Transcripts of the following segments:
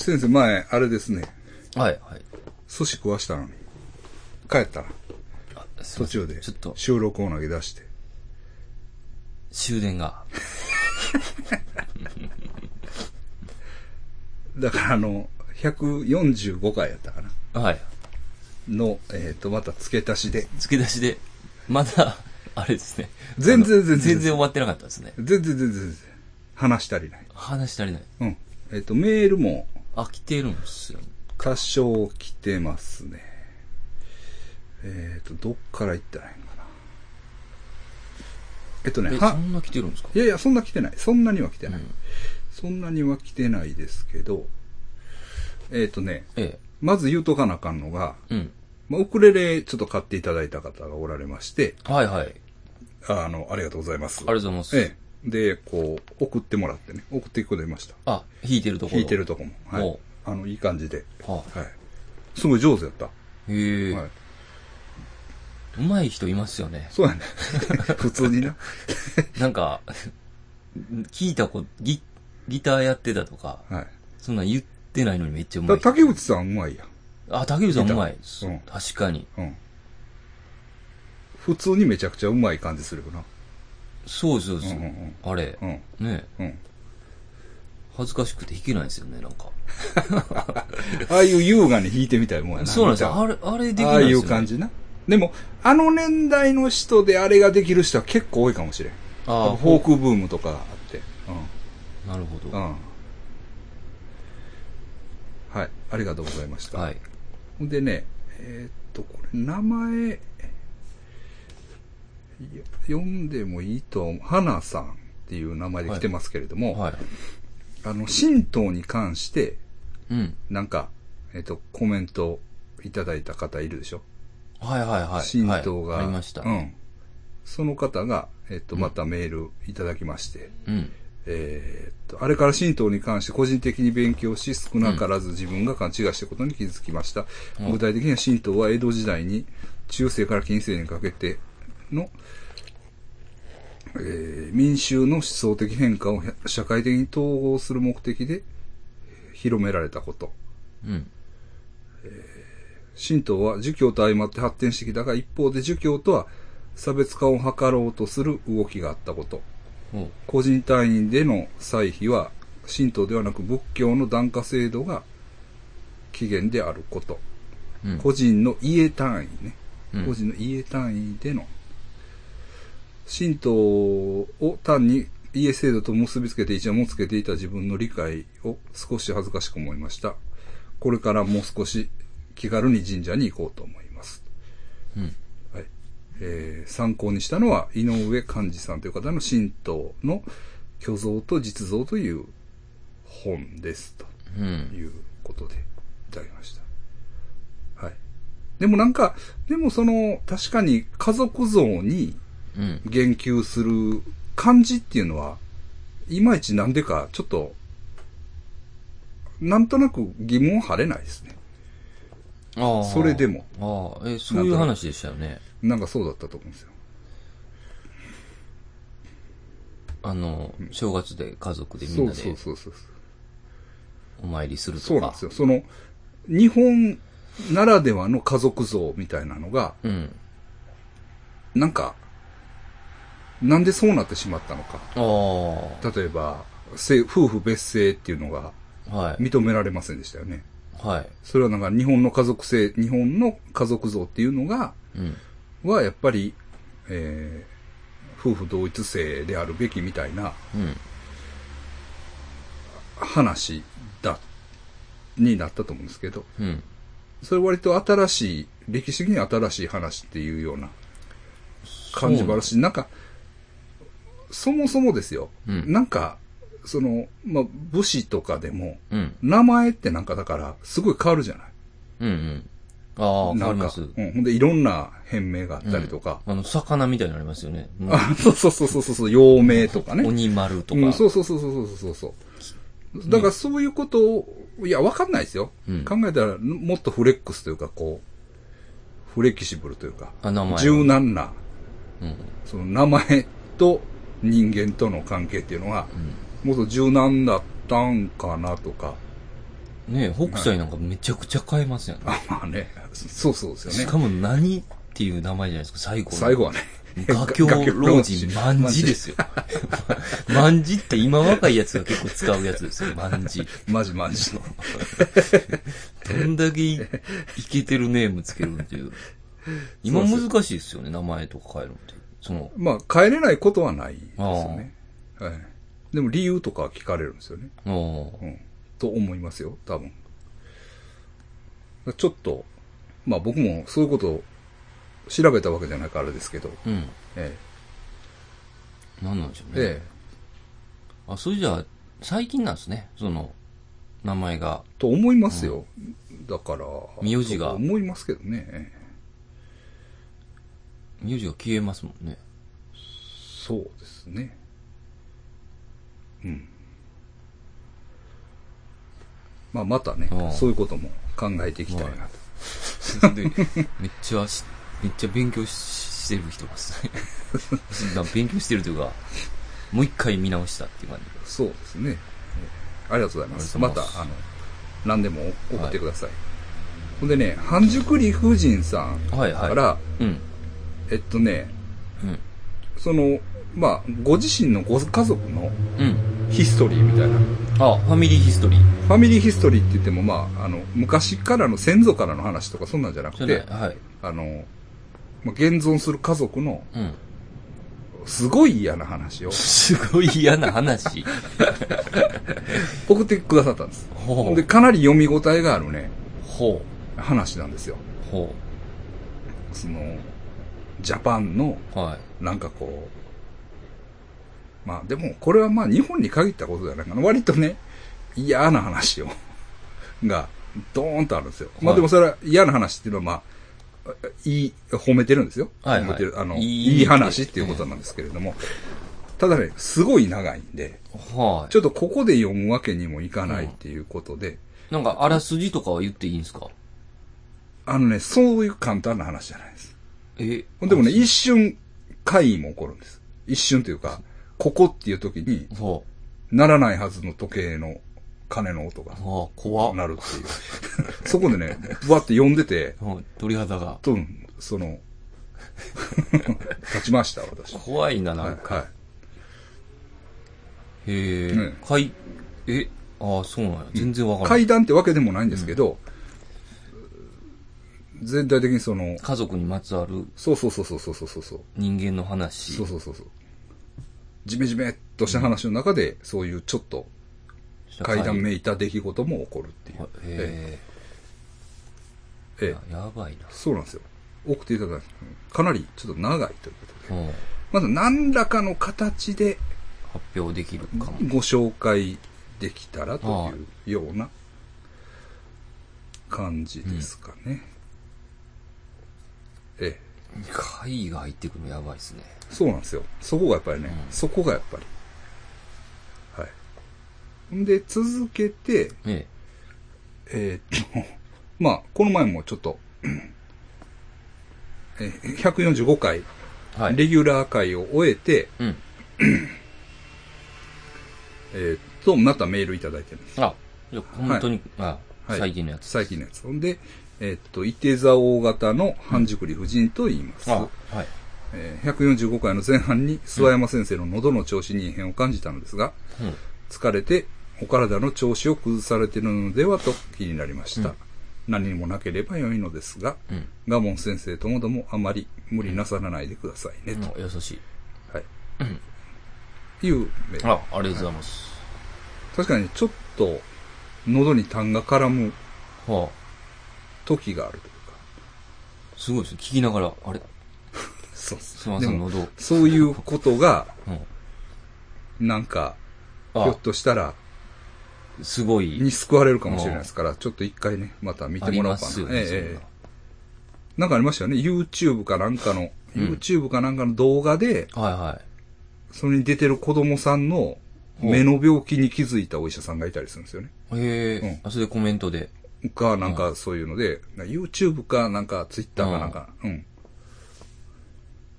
先生、前、あれですね。はい、はい。寿司食わしたのに。帰ったら、途中でちょっと、収録を投げ出して。終電が。だから、あの、145回やったかな。はい。の、えっ、と、また付け足しで。付け出しで、まだ、あれですね。全然全然全然終わってなかったですね。全然全然全然。話足りない。話足りない。うん。えっ、と、メールも飽きてるんですよ。多少来てますね。えっ、と、どっから行ったらいいんかな。えっとね、え、はそ、んな来てるんですか？いやいや、そんな来てない。そんなには来てない。うんそんなには来てないですけど、えっ、とね、えまず言うとかなあかんのが、え。うん。まあ、ウクレレちょっと買っていただいた方がおられまして、はいはい。あの、ありがとうございます。ありがとうございます。ええ。で、こう、送ってもらってね、送っていくことにました。あ、弾いてるところ。弾いてるとこも。はいお。あの、いい感じで。ははい。すごい上手やった。い。へえ、はい。うまい人いますよね。そうやね。普通にな。なんか、聞いたこと、ギ、ギターやってたとか、はい。そんなん言ってないのにめっちゃうまだい人。竹内さんうまいやん。あ、竹内さんうまい。うん確かに。うん。普通にめちゃくちゃうまい感じするよな。そうそうそう。うんうんうんあれ、うん。ねうん。恥ずかしくて弾けないですよね、なんか。ああいう優雅に弾いてみたいもんやな。そうなんですよ。あれ、あれできああいですよ、ね。う感じな。でも、あの年代の人であれができる人は結構多いかもしれん。ああ、フォークブームとかあって。なるほど。うん。うん。はい。ありがとうございました。はい。でね、えーっと、これ、名前、読んでもいいと。花さんっていう名前で来てますけれども、はい。あの、神道に関して、うん。なんか、えーっと、コメントいただいた方いるでしょ？はいはいはい。神道が、はい、ありました。うん。その方が、えっと、またメールいただきまして、うん。えーっと、あれから神道に関して個人的に勉強し、少なからず自分が勘違いしたことに気づきました。うん具体的には神道は江戸時代に中世から近世にかけての、えー民衆の思想的変化を社会的に統合する目的で広められたこと。うん。神道は儒教と相まって発展してきたが、一方で儒教とは差別化を図ろうとする動きがあったこと。個人単位での歳費は神道ではなく仏教の檀家制度が起源であること。うん。個人の家単位ね。うん個人の家単位での。神道を単に家制度と結びつけて一応もつけていた自分の理解を少し恥ずかしく思いました。これからもう少し気軽に神社に行こうと思います。うん。はい。えー参考にしたのは井上寛治さんという方の神道の虚像と実像という本ですと。うん。いうことでいただきました。はい。でもなんか、でもその、確かに家族像にうん。言及する感じっていうのは、いまいちなんでか、ちょっと、なんとなく疑問晴れないですね。ああ。それでも。ああ、え、そういう話でしたよね。なんかそうだったと思うんですよ。あの、正月で家族でみんそうなでそうそうそう。お参りするとか。そうなんですよ。その、日本ならではの家族像みたいなのが、うん。なんか、なんでそうなってしまったのか。あ例えば、せ夫婦別姓っていうのが。認められませんでしたよね。はい。それはなんか日本の家族性、日本の家族像っていうのが、うん。はやっぱり、えー夫婦同一性であるべきみたいなうん。話だ、になったと思うんですけど、うん。それ割と新しい、歴史的に新しい話っていうような感じもあるし、なんか、そもそもですよ、うんなんか、その、まあ、武士とかでも、うん。名前ってなんかだから、すごい変わるじゃないうん。うん。ああ、なんか、わかります。うん。ほんで、いろんな変名があったりとか。あの、魚みたいになりますよね。うんあ、そうそうそうそうそうそう、陽明とかね。鬼丸とか。うん、そうそうそうそうそうそうそう。だからそういうことを、いや、わかんないですよ。うん考えたら、もっとフレックスというか、こう、フレキシブルというか、あ、名前。柔軟な、うん。その名前と人間との関係っていうのは、もっと柔軟だったんかなとか、ね北斎なんかめちゃくちゃ変えますよね。あ、まあね。そうそうですよね。しかも何っていう名前じゃないですか、最後の。最後はね。画狂老人万字ですよ。万字って今若いやつが結構使うやつですよ、万字。マジマジ。どんだけいいけてるネームつけるっていう。今難しいですよね、名前とか変えるのって。その、まあ、帰れないことはないですよね。はい。でも理由とかは聞かれるんですよね。うん。と思いますよ、多分。ちょっと、まあ僕もそういうことを調べたわけじゃないからですけど、うん。えなんなんでしょうえ。ね。ええ。あ、それじゃあ、最近なんですね、その、名前が。と思いますよ。だから、名字がと思いますけどね。名字が消えますもん。ね。そうですね。うん。まあまたね、そういうことも考えていきたいなと。めっちゃ、めっちゃ勉強してる人ますね。勉強してるというか、もう一回見直したっていう感じ。そうですね。ありがとうございます。また、ありがとうございますあの、何でも送ってください。ほん。でね、半熟理不尽さん。はいはい。から、うん。えっとね、うん。その、まあ、ご自身のご家族のうん。ヒストリーみたいな。あ、ファミリーヒストリー。ファミリーヒストリーって言っても、まあ、あの、昔からの先祖からの話とかそんなんじゃなくて、はい。あの、まあ、現存する家族のうん。すごい嫌な話をすごい嫌な話。送ってくださったんです。で、かなり読み応えがあるね、ほ話なんですよ。その、ジャパンの、う。はい。なんかこう、まあでも、これはまあ日本に限ったことじゃないかな。割とね、嫌な話を、が、ドーンとあるんですよ。まあはいでもそれは嫌な話っていうのはまあ、いい、褒めてるんですよ。はいはい褒めてる。あの、いい話っていうことなんですけれども。ただね、すごい長いんで、はい。ちょっとここで読むわけにもいかないっていうことで、なんか、あらすじとかは言っていいんですか？あのね、そういう簡単な話じゃないです。えでもね、一瞬、怪異も起こるんです。一瞬というか、ここっていう時に、ほならないはずの時計の鐘の音が怖っ。鳴るっていう。そこでね、ぶわって読んでて、はい鳥肌が。と、その、立ちました、私。怖いな、はないんか。はへえ、ねえ、ああ、そうなんや。全然わい。からない。階段ってわけでもないんですけど、全体的にその、家族にまつわるそうそうそうそうそうそうそう。人間の話。そうそうそうそう。ジメジメっとした話の中で、そういうちょっと階段めいた出来事も起こるっていう。へえええ、やばいな。そうなんですよ。送っていただいて、かなりちょっと長いということで。うんまず何らかの形で発表できるかも。ご紹介できたらというような感じですかね。ええ、会が入ってくるのやばいですね。そうなんですよ。そこがやっぱりね、うんそこがやっぱり。はい。んで、続けて、ええーっと、まあ、この前もちょっと、えー145回、え。はい。レギュラー回を終えて、うん。えーっと、またメールいただいてるんです。あ、じゃあ本当に、あ、はい最近のやつ。最近のやつ。ほんで、えーっと、伊手座大型の半熟理夫人と言います。あ、はい。えー145回の前半に諏訪山先生の喉の調子に異変を感じたのですが、うん。疲れてお体の調子を崩されているのではと気になりました。うん何もなければ良いのですが、うん。ガモン先生ともどもあまり無理なさらないでくださいね、とうん優しい。はいうんいうメールあ、ありがとうございます。確かにちょっと喉に痰が絡むはあ、時があるというか。すごいですね。聞きながら、あれ、そうすいません、喉。そういうことが、うん。なんか、ひょあっ、としたら、すごい。に救われるかもしれないですから、ちょっと一回ね、また見てもらおうかな。ね。ええなええなんかありましたよね。YouTube かなんかの、うん YouTube かなんかの動画で、はいはい。それに出てる子供さんの目の病気に気づいたお医者さんがいたりするんですよね。へえ、うんあ、それでコメントで。か、なんかそういうので、YouTube かなんか Twitter かなんか、うん。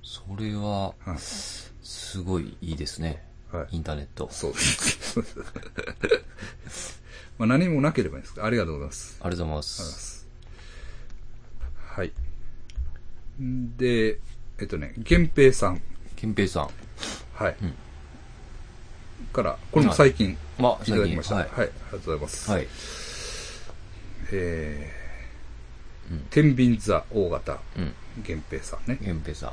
それは、はいすごいいいですね。はいインターネット。そうです。まあ何もなければいいんですけど、ありがとうございます。ありがとうございま。すす。はい。んで、えっとね、源平さん。憲平さん。はい。うんから、これも最近まあ、いただきました。ははいい。。ありがとうございます。はい。えーうん天秤座大型、うん。源平さんね。憲平さん。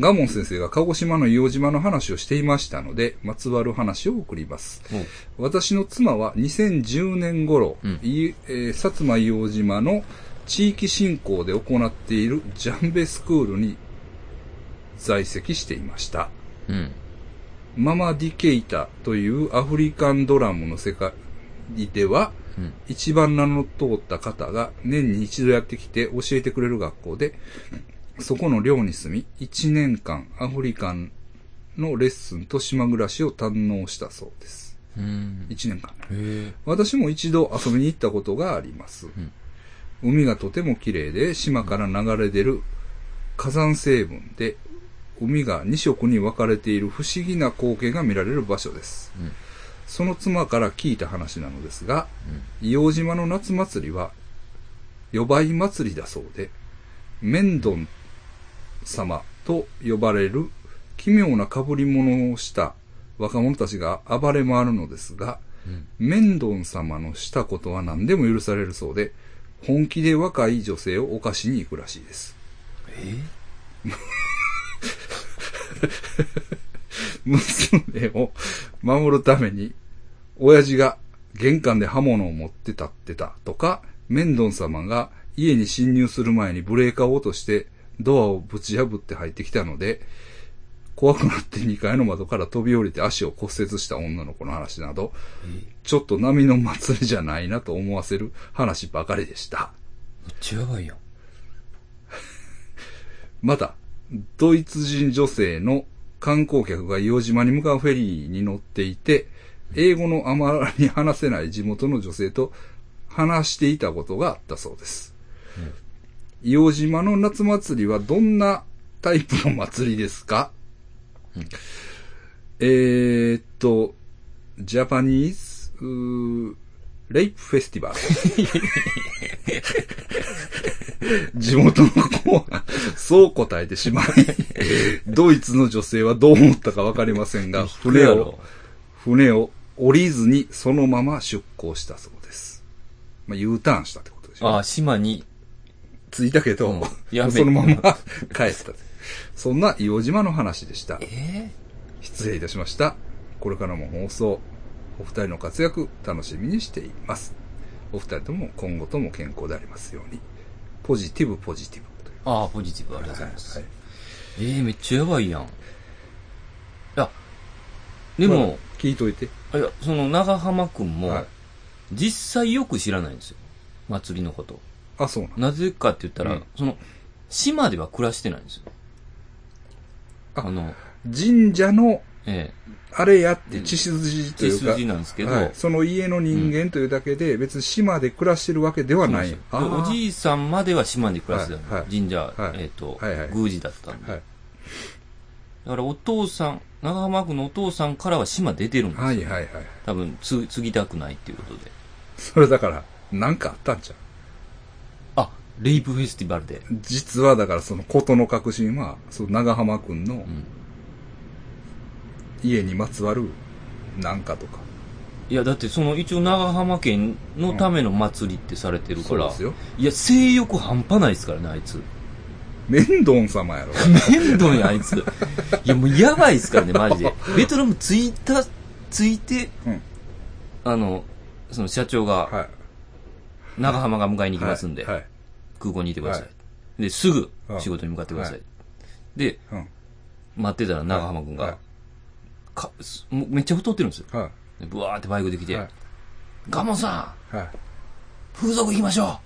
ガモン先生が鹿児島の硫黄島の話をしていましたので、まつわる話を送ります。私の妻は2010年頃、うんいえー薩摩硫黄島の地域振興で行っているジャンベスクールに在籍していました。うん。ママディケイタというアフリカンドラムの世界では、うん。一番名の通った方が年に一度やってきて教えてくれる学校で、そこの寮に住み、一年間アフリカンのレッスンと島暮らしを堪能したそうです。うん。一年間。私も一度遊びに行ったことがあります。ん海がとても綺麗で、島から流れ出る火山成分で、海が二色に分かれている不思議な光景が見られる場所です。うんその妻から聞いた話なのですが、硫黄島の夏祭りは、予売祭りだそうで、メンドン様と呼ばれる奇妙な被り物をした若者たちが暴れ回るのですが、うん。メンドン様のしたことは何でも許されるそうで、本気で若い女性を犯しに行くらしいです。え 娘を守るために、親父が玄関で刃物を持って立ってたとか、メンドン様が家に侵入する前にブレーカーを落としてドアをぶち破って入ってきたので、怖くなって2階の窓から飛び降りて足を骨折した女の子の話など、ちょっと波の祭りじゃないなと思わせる話ばかりでした。めっちゃやばいやん。また、ドイツ人女性の観光客が硫黄島に向かうフェリーに乗っていて、英語のあまり話せない地元の女性と話していたことがあったそうです。硫黄島の夏祭りはどんなタイプの祭りですか、えーっと、ジャパニーズ、レイプフェスティバル。地元の子は、そう答えてしまい、ドイツの女性はどう思ったかわかりませんが、船を、船を降りずにそのまま出港したそうです。まあ、U ターンしたってことでしょ。ああ、島に、着いたけど、うんやめそのまま帰った。そんな硫黄島の話でした。え失礼いたしました。これからも放送、お二人の活躍楽しみにしています。お二人とも今後とも健康でありますように。ポジティブポジティブ。ああ、ポジティブ、ありがとうございます。はいええめっちゃやばいやん。いや、でまあも、聞いといて。いや、その長浜くんも、はい実際よく知らないんですよ。祭りのこと。あ、そうなぜかって言ったら、うんその、島では暮らしてないんですよ。ああの、神社の、えあれやって血筋というか、筋なんですけど、はい、その家の人間というだけで、別に島で暮らしてるわけではない。おじいさんまでは島で暮らしてたの、はいはい神社、はいえっ、と、はいはい宮司だったんで。はい。だからお父さん、長浜区のお父さんからは島出てるんですよ。はいはいはい。多分つ、継ぎたくないっていうことで。それだから、なんかあったんちゃう？あ、レイプフェスティバルで。実はだからそのことの確信は、その長浜くんのうん。家にまつわるなんかとか。いや、だってその一応長浜県のための祭りってされてるから。そうですよ。いや、性欲半端ないですからね、あいつ。メンドン様やろ。面倒や、あいつ。いや、もうやばいですからね、マジで。ベトナム着いた、着いて、うん。あの、その社長が、はい。長浜が迎えに行きますんで、はい。はい空港にいてください。はで、すぐうん仕事に向かってください。はいで、うん。待ってたら長浜くんが、はいかめっちゃ太ってるんですよ。ブワーってバイクで来い。て、はい。ガモさんはい。風俗行きましょ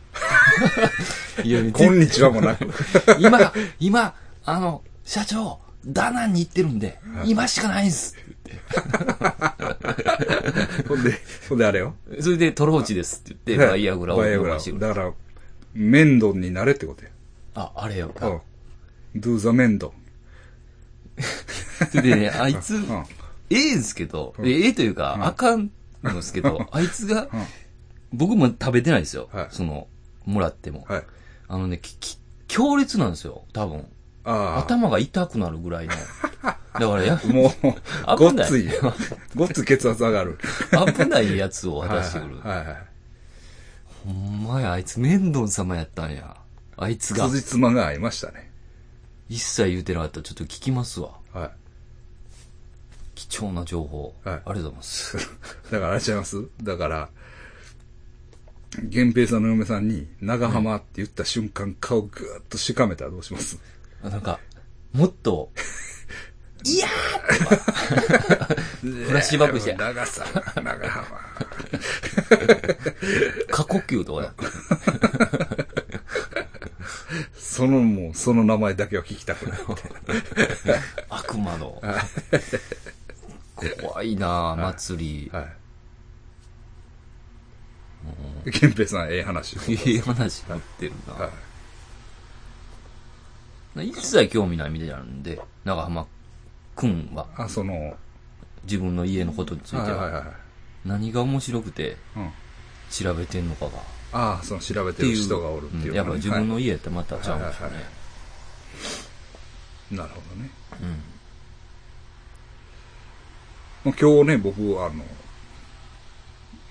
ういや、こんにちはもなく。今、今、あの、社長、ダナンに行ってるんで、今しかないんす。ほんで、ほんであれよ。それでトローチですって言って、バイアグラをバイアグラ伸ばして。だから、メンドンになれってことや。あ、あれよ。うん。do the メンドン。それでね、あいつ、うん。ええんすけど、うんええというか、うんあかんんですけど、あいつが、うん。僕も食べてないですよ。はいその、もらっても。はい。あのね、きき強烈なんですよ、多分。頭が痛くなるぐらいの。だからや、もう、ごっついよ。ごっつい血圧上がる。危ないやつを渡してくる。ほんまや、あいつ面倒様やったんや。あいつが。辻褄が合いましたね。一切言うてなかったらちょっと聞きますわ。はい。貴重な情報。はいありがとうございます。だからあれちゃいます？だから、源平さんの嫁さんに、長浜って言った瞬間、顔ぐーっとしかめたらどうします？あなんか、もっと、いやーとか、フラッシュバックして長さ、長浜。過呼吸とかやって。そのもう、その名前だけは聞きたくない。悪魔の。怖いなぁ、祭り。はい。源平さん、ええ話を。いい話持ってるはな。一切興味ないみたいなんで、長浜くんは、あ、その、自分の家のことについては、はいはいはいはい。何が面白くてうん。調べてんのかが。ああ、その調べってる人がおるっていう、うんやっぱ自分の家ってまたちゃうんですよはいはいね。なるほどね。うん。まあ今日ね、僕、あの、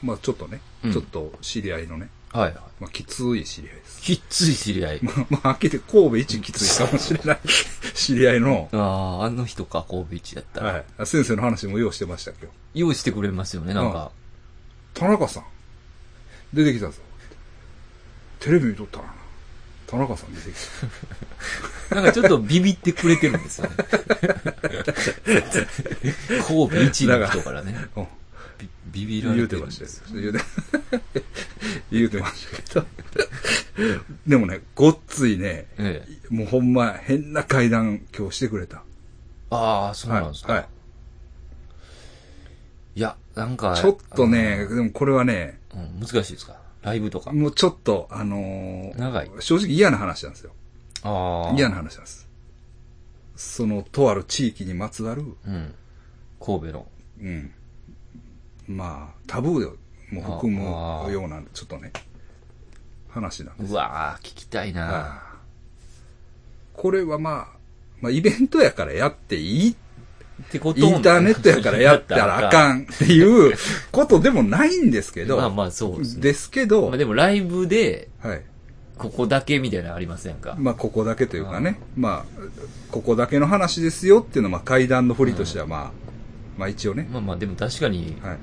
まあちょっとね、うんちょっと知り合いのね、はいはい。まあきつい知り合いです。きっつい知り合い。まあ、まあ、はっきり言って神戸一きついかもしれない知り合いの、ああ、あの人か、神戸一やったら。はい。先生の話も用意してました今日。用意してくれますよね、なんか。田中さん、出てきたぞ。テレビ見とったらな。田中さん出てきた。なんかちょっとビビってくれてるんですよね。神戸一の人からね。うんビビビら言うてれてるんでましたよす。言うて、言うてましたけど。でもね、ごっついね、ええ。もうほんま変な階段今日してくれた。ああ、そうなんですか。はいい、や、なんか。ちょっとね、でもこれはね、うん、難しいですか？ライブとか。もうちょっと、あのー長い正直嫌な話なんですよ。ああ。嫌な話なんです。その、とある地域にまつわる、うん。神戸の。うん。まあ、タブーも含むような、ちょっとね、話なんですうわー聞きたいなこれはまあ、まあ、イベントやからやっていい、ってことインターネットやからやったらあかんっていうことでもないんですけど、まあまあそうですね。ですけど、まあでもライブで、はい。ここだけみたいなのありませんか？まあ、ここだけというかね、まあ、ここだけの話ですよっていうのは、まあ、階段の振りとしては、まあ、まあ一応ね、まあまあでも確かに、はい。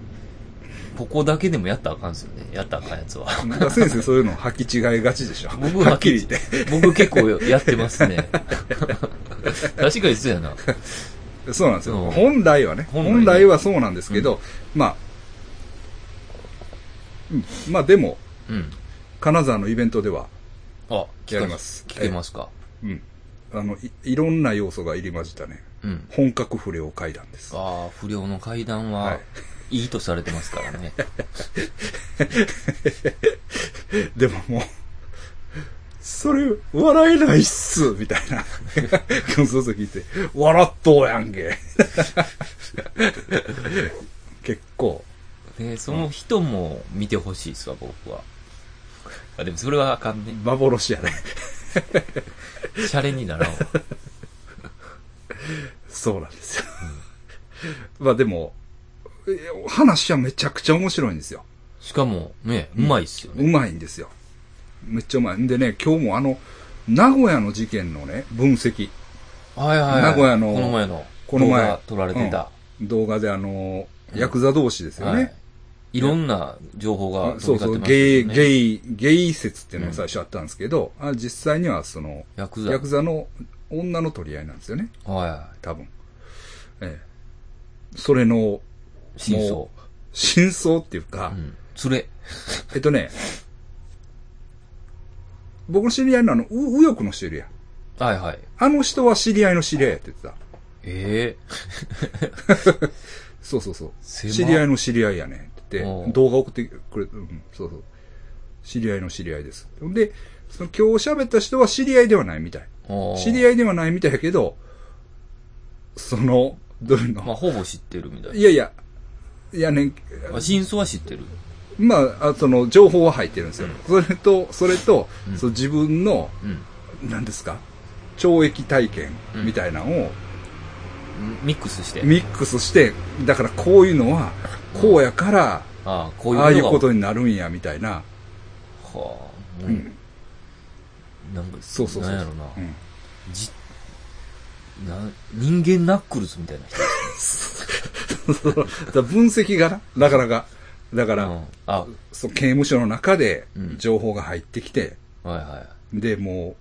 ここだけでもやったらあかんですよね。やったらあかんやつは。先生そういうの履き違いがちでしょ。僕はっきり言って。僕結構やってますね。確かにそうやな。そうなんですよ。うん本来はね、本来はそうなんですけど、まあ、うん、まあでも、うん。金沢のイベントでは、あ、やります聞けますか？うん、あのい、いろんな要素が入り混じったね、うん。本格不良会談です。ああ、不良の階段は、はいいいとされてますからね。でももう、それ、笑えないっすみたいな。そうそう聞いて、笑っとうやんけ。結構、で、その人も見てほしいですわ、僕は。あ、でもそれはあかんね。幻やね。シャレにならんわ。そうなんですよ。まあでも、え話はめちゃくちゃ面白いんですよ。しかも、ね、うまいっすよね。うまいんですよ。めっちゃうまい。んでね、今日もあの、名古屋の事件のね、分析、はいはいはい。名古屋のこの前の、この前撮られてた。動画であの、うんヤクザ同士ですよね。はい。いろんな情報がそうそう、ゲイ。ゲイ、ゲイ説っていうのが最初あったんですけど、あ実際にはその、ヤクザ。ヤクザの女の取り合いなんですよね、はいは多分。ええ。それの、い。真相も。真相っていうか、うん。連れ。えっとね、僕の知り合いのあの、う右翼の人いるやん。はいはい。あの人は知り合いの知り合いやって言ってた。え そうそうそう。狭知り合いの知り合いやねんって言って、おう動画送ってくれ、うん、そうそう。知り合いの知り合いです。で、その今日喋った人は知り合いではないみたい。え知り合いではないみたいやけど、その、どういうの、まあ、ほぼ知ってるみたいな。いやいや、いやね、あ真相は知ってる。まあ、あその、情報は入ってるんですよ。それと、それと、うんそう自分の、うん。何ですか？懲役体験みたいなのをミックスして。ミックスして、だからこういうのは、こうやから、ああ、こういうああいうことに。になるんや、みたいな。はあ、もう、うん。なんか、そうそうそう。なんやろな。うんじな人間ナックルズみたいな人 分析がな、なかなか。だかね。ら、うん。あ、そう刑務所の中でうん情報が入ってきて、はいはい。で、も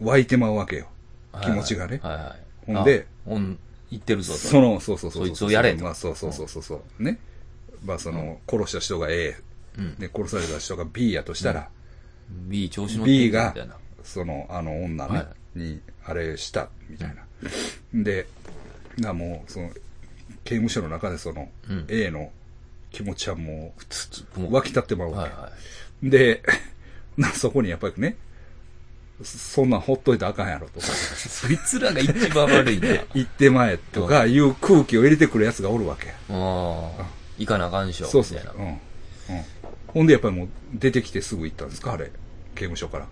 う、湧いてまうわけよ。はい気持ちがねはいはい。ほんであ、ほん、言ってるぞと。その、そうそうそうう。そいつをやれとまあ、そうそうそうそうそう。ね。まあ、その、殺した人が A、うん。で、殺された人が B やとしたら、B 調子乗って B がみたいな。、その、あの女ね、はいに、あれした、みたいな。で、な、もう、その、刑務所の中でその、うん A の気持ちはもつつもう、湧き立ってまうわけ。はいはい。で、な、そこにやっぱりね、そんなんほっといたらあかんやろとか、そいつらが一番悪いな。あ 行ってまえとかいう空気を入れてくる奴がおるわけ。あ。行かなあかんしょ。そうそう。うん。うん。ほんでやっぱりもう出てきてすぐ行ったんですかあれ。刑務所から。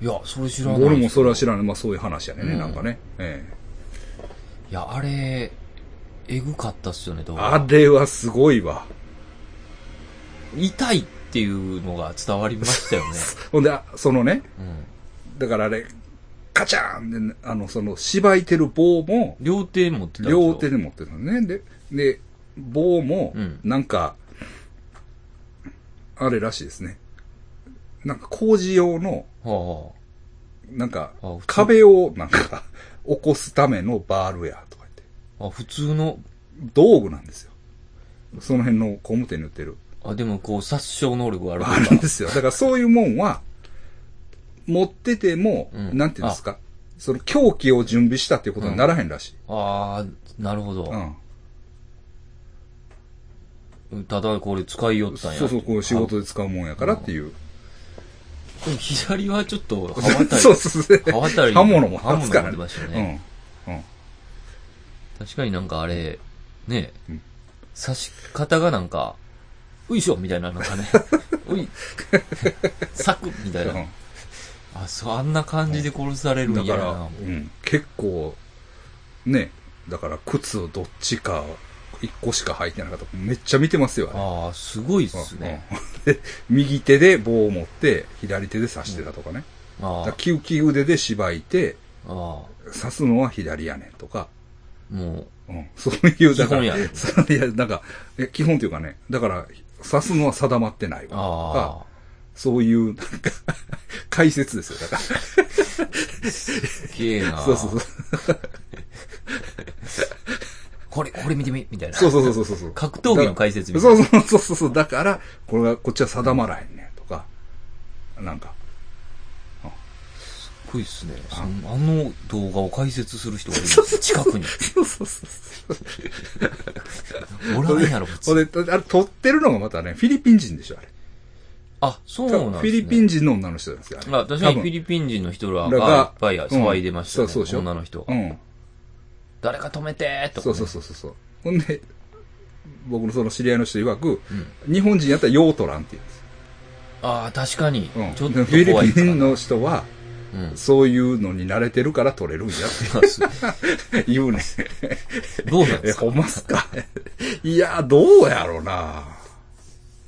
いや、それ知らない。俺もそれは知ららない。まあそういう話やね、うんなんかね。えいや、あれ、えぐかったっすよね、どえ。うもあれはすごいわ。痛いっていうのが伝わりましたよね。ほんで、あそのね、うん。だからあれ、カチャーンで、あの、その、しばいてる棒も、両手持ってた両手で持ってたのね。で、で、棒もうん、なんか、あれらしいですね。なんか工事用の、はなんか壁をなんか、起こすためのバールや、とか言って。あ、あ、普通の、道具なんですよ。その辺の工務店に売ってる。あ、でもこう、殺傷能力があるとあるんですよ。だからそういうもんは、持ってても、うんなんていうんですか、その凶器を準備したっていうことにならへんらしい。ああ、なるほど。うん。ただこれ使いよったんや。そうそう、こう仕事で使うもんやからっていう。でも左はちょっと、刃渡り。そうそうそう。刃渡り。刃物も刃物持ってましたよね。うん。うん。確かになんかあれ、ね、うん刺し方がなんか、ういしょみたいな、なんかね、うい、サクみたいな。うんあ、そう、あんな感じで殺されるだから。うん、結構、ね、だから靴をどっちか、一個しか履いてなかった。めっちゃ見てますよ、あれああ、すごいっすね。うんで右手で棒を持って、左手で刺してたとかね。だあから利き腕で縛いて、あ、あ刺すのは左やねんとか、あ、もうん、そういう、だから、基本やそういや、なんか、え基本というかね、だから、刺すのは定まってないわう、とか、あそういう、なんか、解説ですよ、だから。あ、すげえな。そうそうそう。これ、これ見てみ、みたいな。そうそうそうそうそう。格闘技の解説みたそいうな。そうそうそうそう。だから、これが、こっちは定まらへんねんとか、なんか、すごいっすね。あの動画を解説する人がいるんですよ近くに。そうそうそう。おらんやろ、普通。で、あれ、撮ってるのがまたね、フィリピン人でしょ、あれ。あ、そう多なんですね。分フィリピン人の女の人なんですよ、あれ。あ、確かにフィリリピン人の人ららががいっぱい騒いでましたね。うんそうそう女の人。うん。誰か止めてーとか、そうね。そうそうそうそう。ほんで、僕のその知り合いの人曰く、うん。日本人やったらヨートランって言うんですああ、確かに。よ。うん。ちょっとでフィ怖いかなリピンの人は、うん。そういうのに慣れてるから取れるんやって 言うね。え、どうなんですか？ほんまっすか？いや、どうやろうな。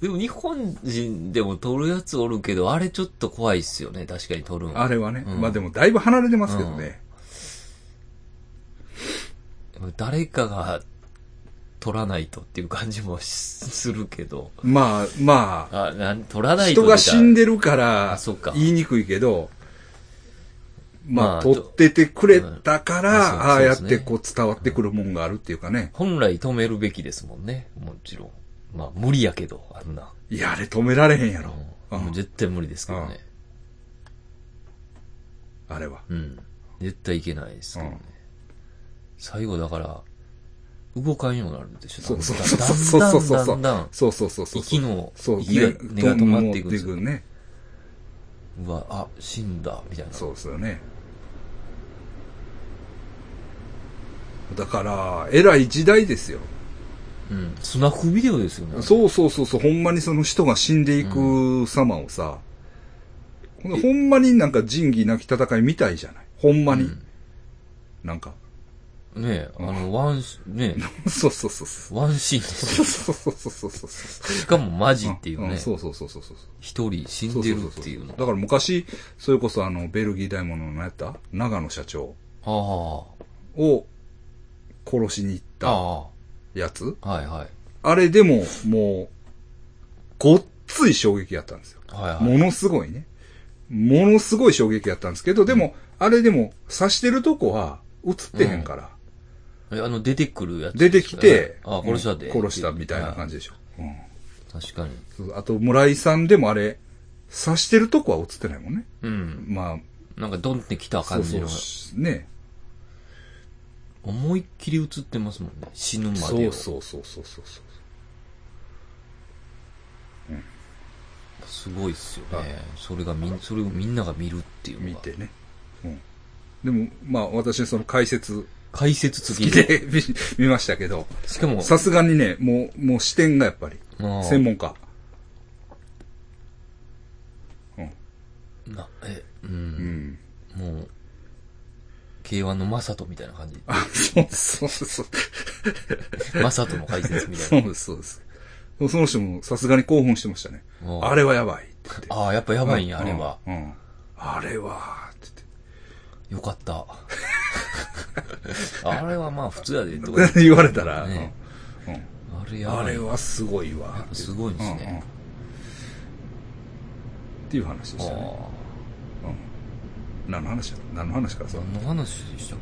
でも日本人でも撮るやつおるけど、あれちょっと怖いっすよね。確かに撮るん。あれはね。うんまあでもだいぶ離れてますけどね。誰かが撮らないとっていう感じもしするけど。まあ、まあ、あ、なん、撮らないと人が死んで。でるからあそっか言いにくいけど、まあ、まあ撮っててくれたかうんら、ああやってこう伝わってくるもんがあるっていうかね。本来止めるべきですもんね。もちろん。まあ無理やけど、あんな。いや、あれ止められへんやろ。うん絶対無理ですけどね。あれは。うん。絶対いけないですけどね。うん最後だから、動かんようになるでしょ。そうそうだそうそうだんだんだんだん、そうそうそうそう。息の、が、止まっていくんですよ。持ね。うわ、あ、死んだ、みたいな。そうですよね。だから、偉い時代ですよ。うん。スナフビデオですよね。そうそうそうそう、ほんまにその人が死んでいく様をさ、ほんでほんまになんか仁義なき戦いみたいじゃない？ほんまに。うんなんか。ねえ、あの、ワン、ね そうそうそうそう。ワンシーンですよ。そうそうそうそうそうそう。しかもマジっていうね。そうそうそうそうそう。一人死んでるっていうの。だから昔、それこそあの、ベルギー大物の何やった？長野社長あを殺しに行っあ。あたやつあ。はいはい。あれでも、もう、ごっつい衝撃やったんですよ。はいはい。ものすごいね。ものすごい衝撃やったんですけど、でも、あれでも、刺してるとこは映ってへんから、えあの、出てくるやつ。出てきて、ああ、殺したで。うん殺したみたいな感じ。じでしょ。うん確かに。そうあと、村井さんでもあれ、刺してるとこは映ってないもんね。うん。まあ、なんかドンってきた感じの。ね。思いっきり映ってますもんね。死ぬまでを。そうそうそうそうそうそう。すごいっすよはね。それがみん、それをみんなが見るっていうのが。見てね。うん。でも、まあ、私その解説解説好付きで。見 見ましたけど、しかも、さすがにね、もう、もう視点がやっぱり、専門家。な、え、う。うんん。もう、K1 のマサトみたいな感じ。あ、そうそうそう。マサトの解説みたいうな。そです、そうです。その人もさすがに興奮してましたね。あれはやばいって言って。ああ、やっぱやばいんや、あれは。うん。うんあれは、ってよかった。あれはまあ普通やで、とか。言われたら、ね。うん。うん。あれや。あれはすごいわ。すごいですね。うんうんっていう話でしたね。あうん。何の話だ何の話か何の話でしたっ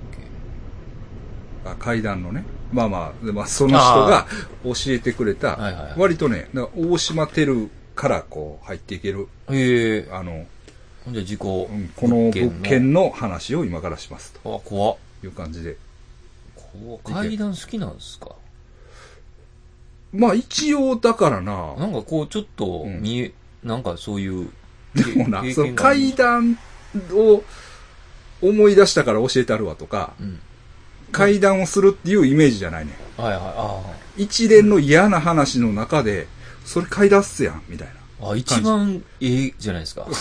け？あ階段のね。まあまあ、でまあ、その人が教えてくれた、はいはいはい。割とね、大島てるからこう入っていける、ええ。あの、ほんじゃ事故、うんこの物件の話を今からしますの。あ、怖っ。という感じで。怖っ階段好きなんですか？まあ一応だからな、なんかこうちょっとうん見え、なんかそういう。でもな、その階段を思い出したから教えてあるわとか、うん。階段をするっていうイメージじゃないね。はいはい。あ一連の嫌な話の中で、それ階段っすやん、みたいな。あ。あ、一番ええじゃないですか。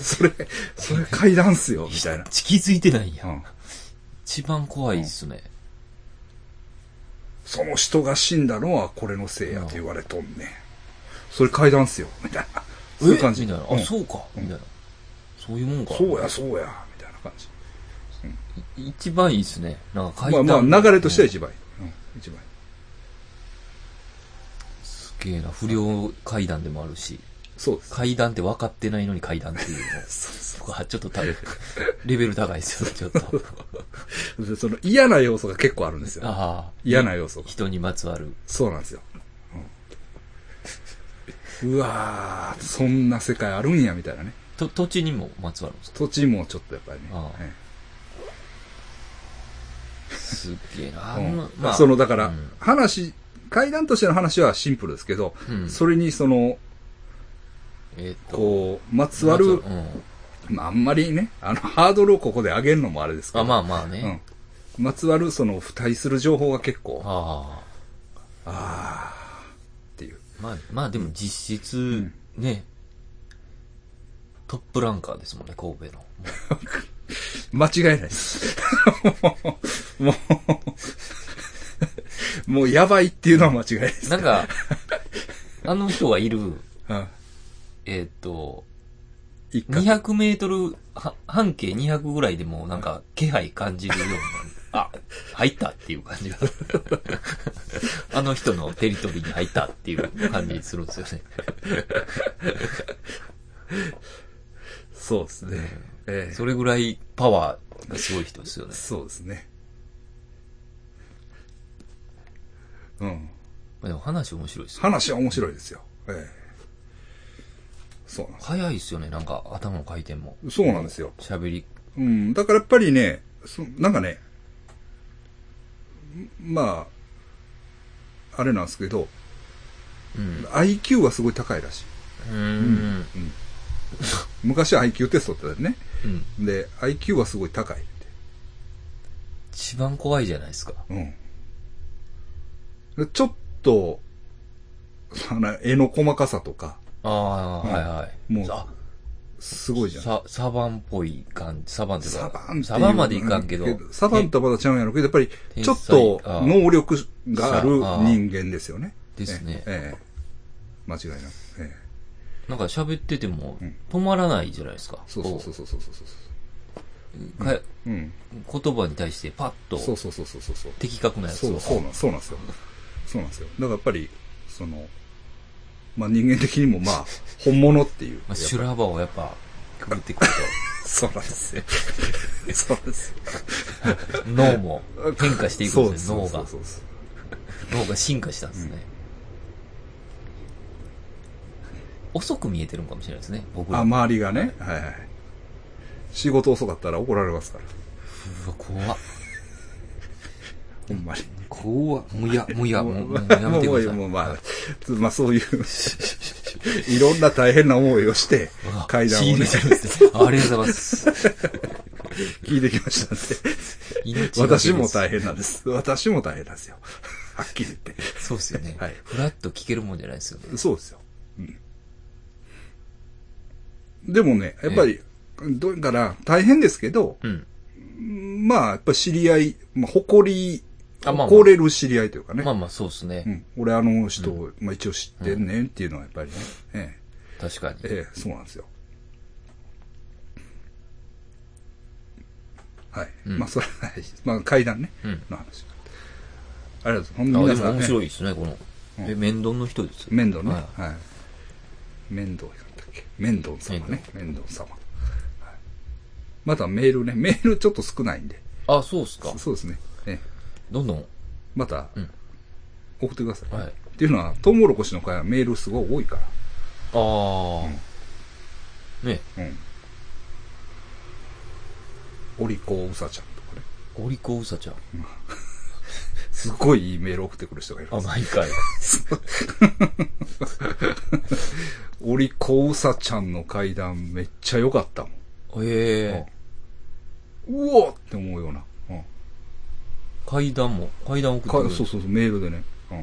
それ、それ階段っすよ、みたいな。気づいてないんや。うん一番怖いっすね。その人が死んだのはこれのせいやと言われとんねん。それ階段っすよ、みたいな。そういう感じ。みたいな。あ、うんそうか。みたいな。そういうもんか。そうや、そうや、みたいな感じ。一番いいっすね。なんか階まあ段。まあ、流れとしてはうん一番いい。うん、一番いい。すげえな。不良階段でもあるし。そうです。階段って分かってないのに階段っていうの。そこはちょっとたレベル高いですよ、ちょっと。その嫌な要素が結構あるんですよ。ああ。嫌な要素が。人にまつわる。そうなんですよ。うんうわー、そんな世界あるんや、みたいなね。と、土地にもまつわるんですか？土地もちょっとやっぱりね。ああえすっげえな。うんの、まあ。その、だから、うん話、階段としての話はシンプルですけど、うんそれにその、えーっと、こう、まつわる、うん。まあ、あんまりね、あの、ハードルをここで上げるのもあれですけど。あ、まあまあね。うん。まつわる、その、付帯する情報が結構、ああ。あーっていう。まあ、まあでも実質、ね、トップランカーですもんね、神戸の。間違いないです。もう、もうやばいっていうのは間違いないです。なんか、あの人がいる、うんえーっと、一角200メートル、は半径200ぐらいでもなんか気配感じるような、あ、入ったっていう感じが。あの人のテリトリーに入ったっていう感じするんですよね。そうですね。ええそれぐらいパワーがすごい人ですよね。そうですね。うん。でも話面白いですよ。話は面白いですよ。ええそうなんで早いですよね、なんか頭の回転も。す。そうなんですよ。喋り。うん。だからやっぱりね、そなんかね、まあ、あれなんですけど、うん。IQ はすごい高いらしい。うーん。昔は IQ テストってね。うん。で、IQ はすごい高いって。一番怖いじゃないですか。うん。でちょっと、あの、絵の細かさとか、ああ、はいはい。もうあすごいじゃん。ササバンっぽい感じ。サバンってサバンサバンまでいかんけど。サバンとはまだちゃうんやろうけど、やっぱり、ちょっと能力がある人間ですよね。ですねええ。ええ間違いなく。ええ。なんか喋っててもうん止まらないじゃないですか。そうそうそうそうそうそうかうん。言葉に対してパッとそうそうそうそうそうそう。的確なやつを。そう、そうなん、そうなんですよ。そうなんですよ。だからやっぱり、その、まあ人間的にもまあ、本物っていう。まあ、修羅場をやっぱ、くぐってくる そうなんですよ。そうなんですよ。と、脳も変化していくんですね、脳がそうそう。そうそう脳が進化したんですね。遅く見えてるんかもしれないですね、僕あ、周りがね。はいはい。仕事遅かったら怒られますから。わ、怖っ。ほんまに。怖っ。もういや、もういや、もうもうやめてください。もうまあ、つまあそういう、いろんな大変な思いをして階段をね、ありがとうございます。聞いてきましたんで。私も大変なんです。私も大変なんですよ。はっきり言って。そうですよね。はいふらっと聞けるもんじゃないですよね。そうですよ。うん。でもね、やっぱり、どうから大変ですけど、うん。まあ、やっぱ知り合い、まあ、誇り、あまあまあれる知り合いというかね。まあまあ、そうですね。うん。俺あの人を、まあ一応知ってんねんっていうのはやっぱりね。ええ確かにえ。えそうなんですよ。はい。うんまあ、それはない。まあ、階段ね。うん。の話。ありがとうございます。ほんであ、で皆さん、も面、白いですね、この。え、面倒の人ですよ。面倒ね。ははい。面倒やったっけ面倒様ね。面倒様。はいまたメールね。メールちょっと少ないんで。あ、そうっすか。そうですね。ええどんどん。またうん、送ってください。はい。っていうのは、トウモロコシの会はメールすごい多いかああ。ね、ら。うん。おりこうさちゃんとかね。おりこうさちゃん。すっごいいいメール送ってくる人がいるんあ、です。毎回。おりこうさちゃんの階段めっちゃ良かったもん。ええうわって思うような。うん。階段も、階段送ってくる。か？そうそうそう、メールでね。うん。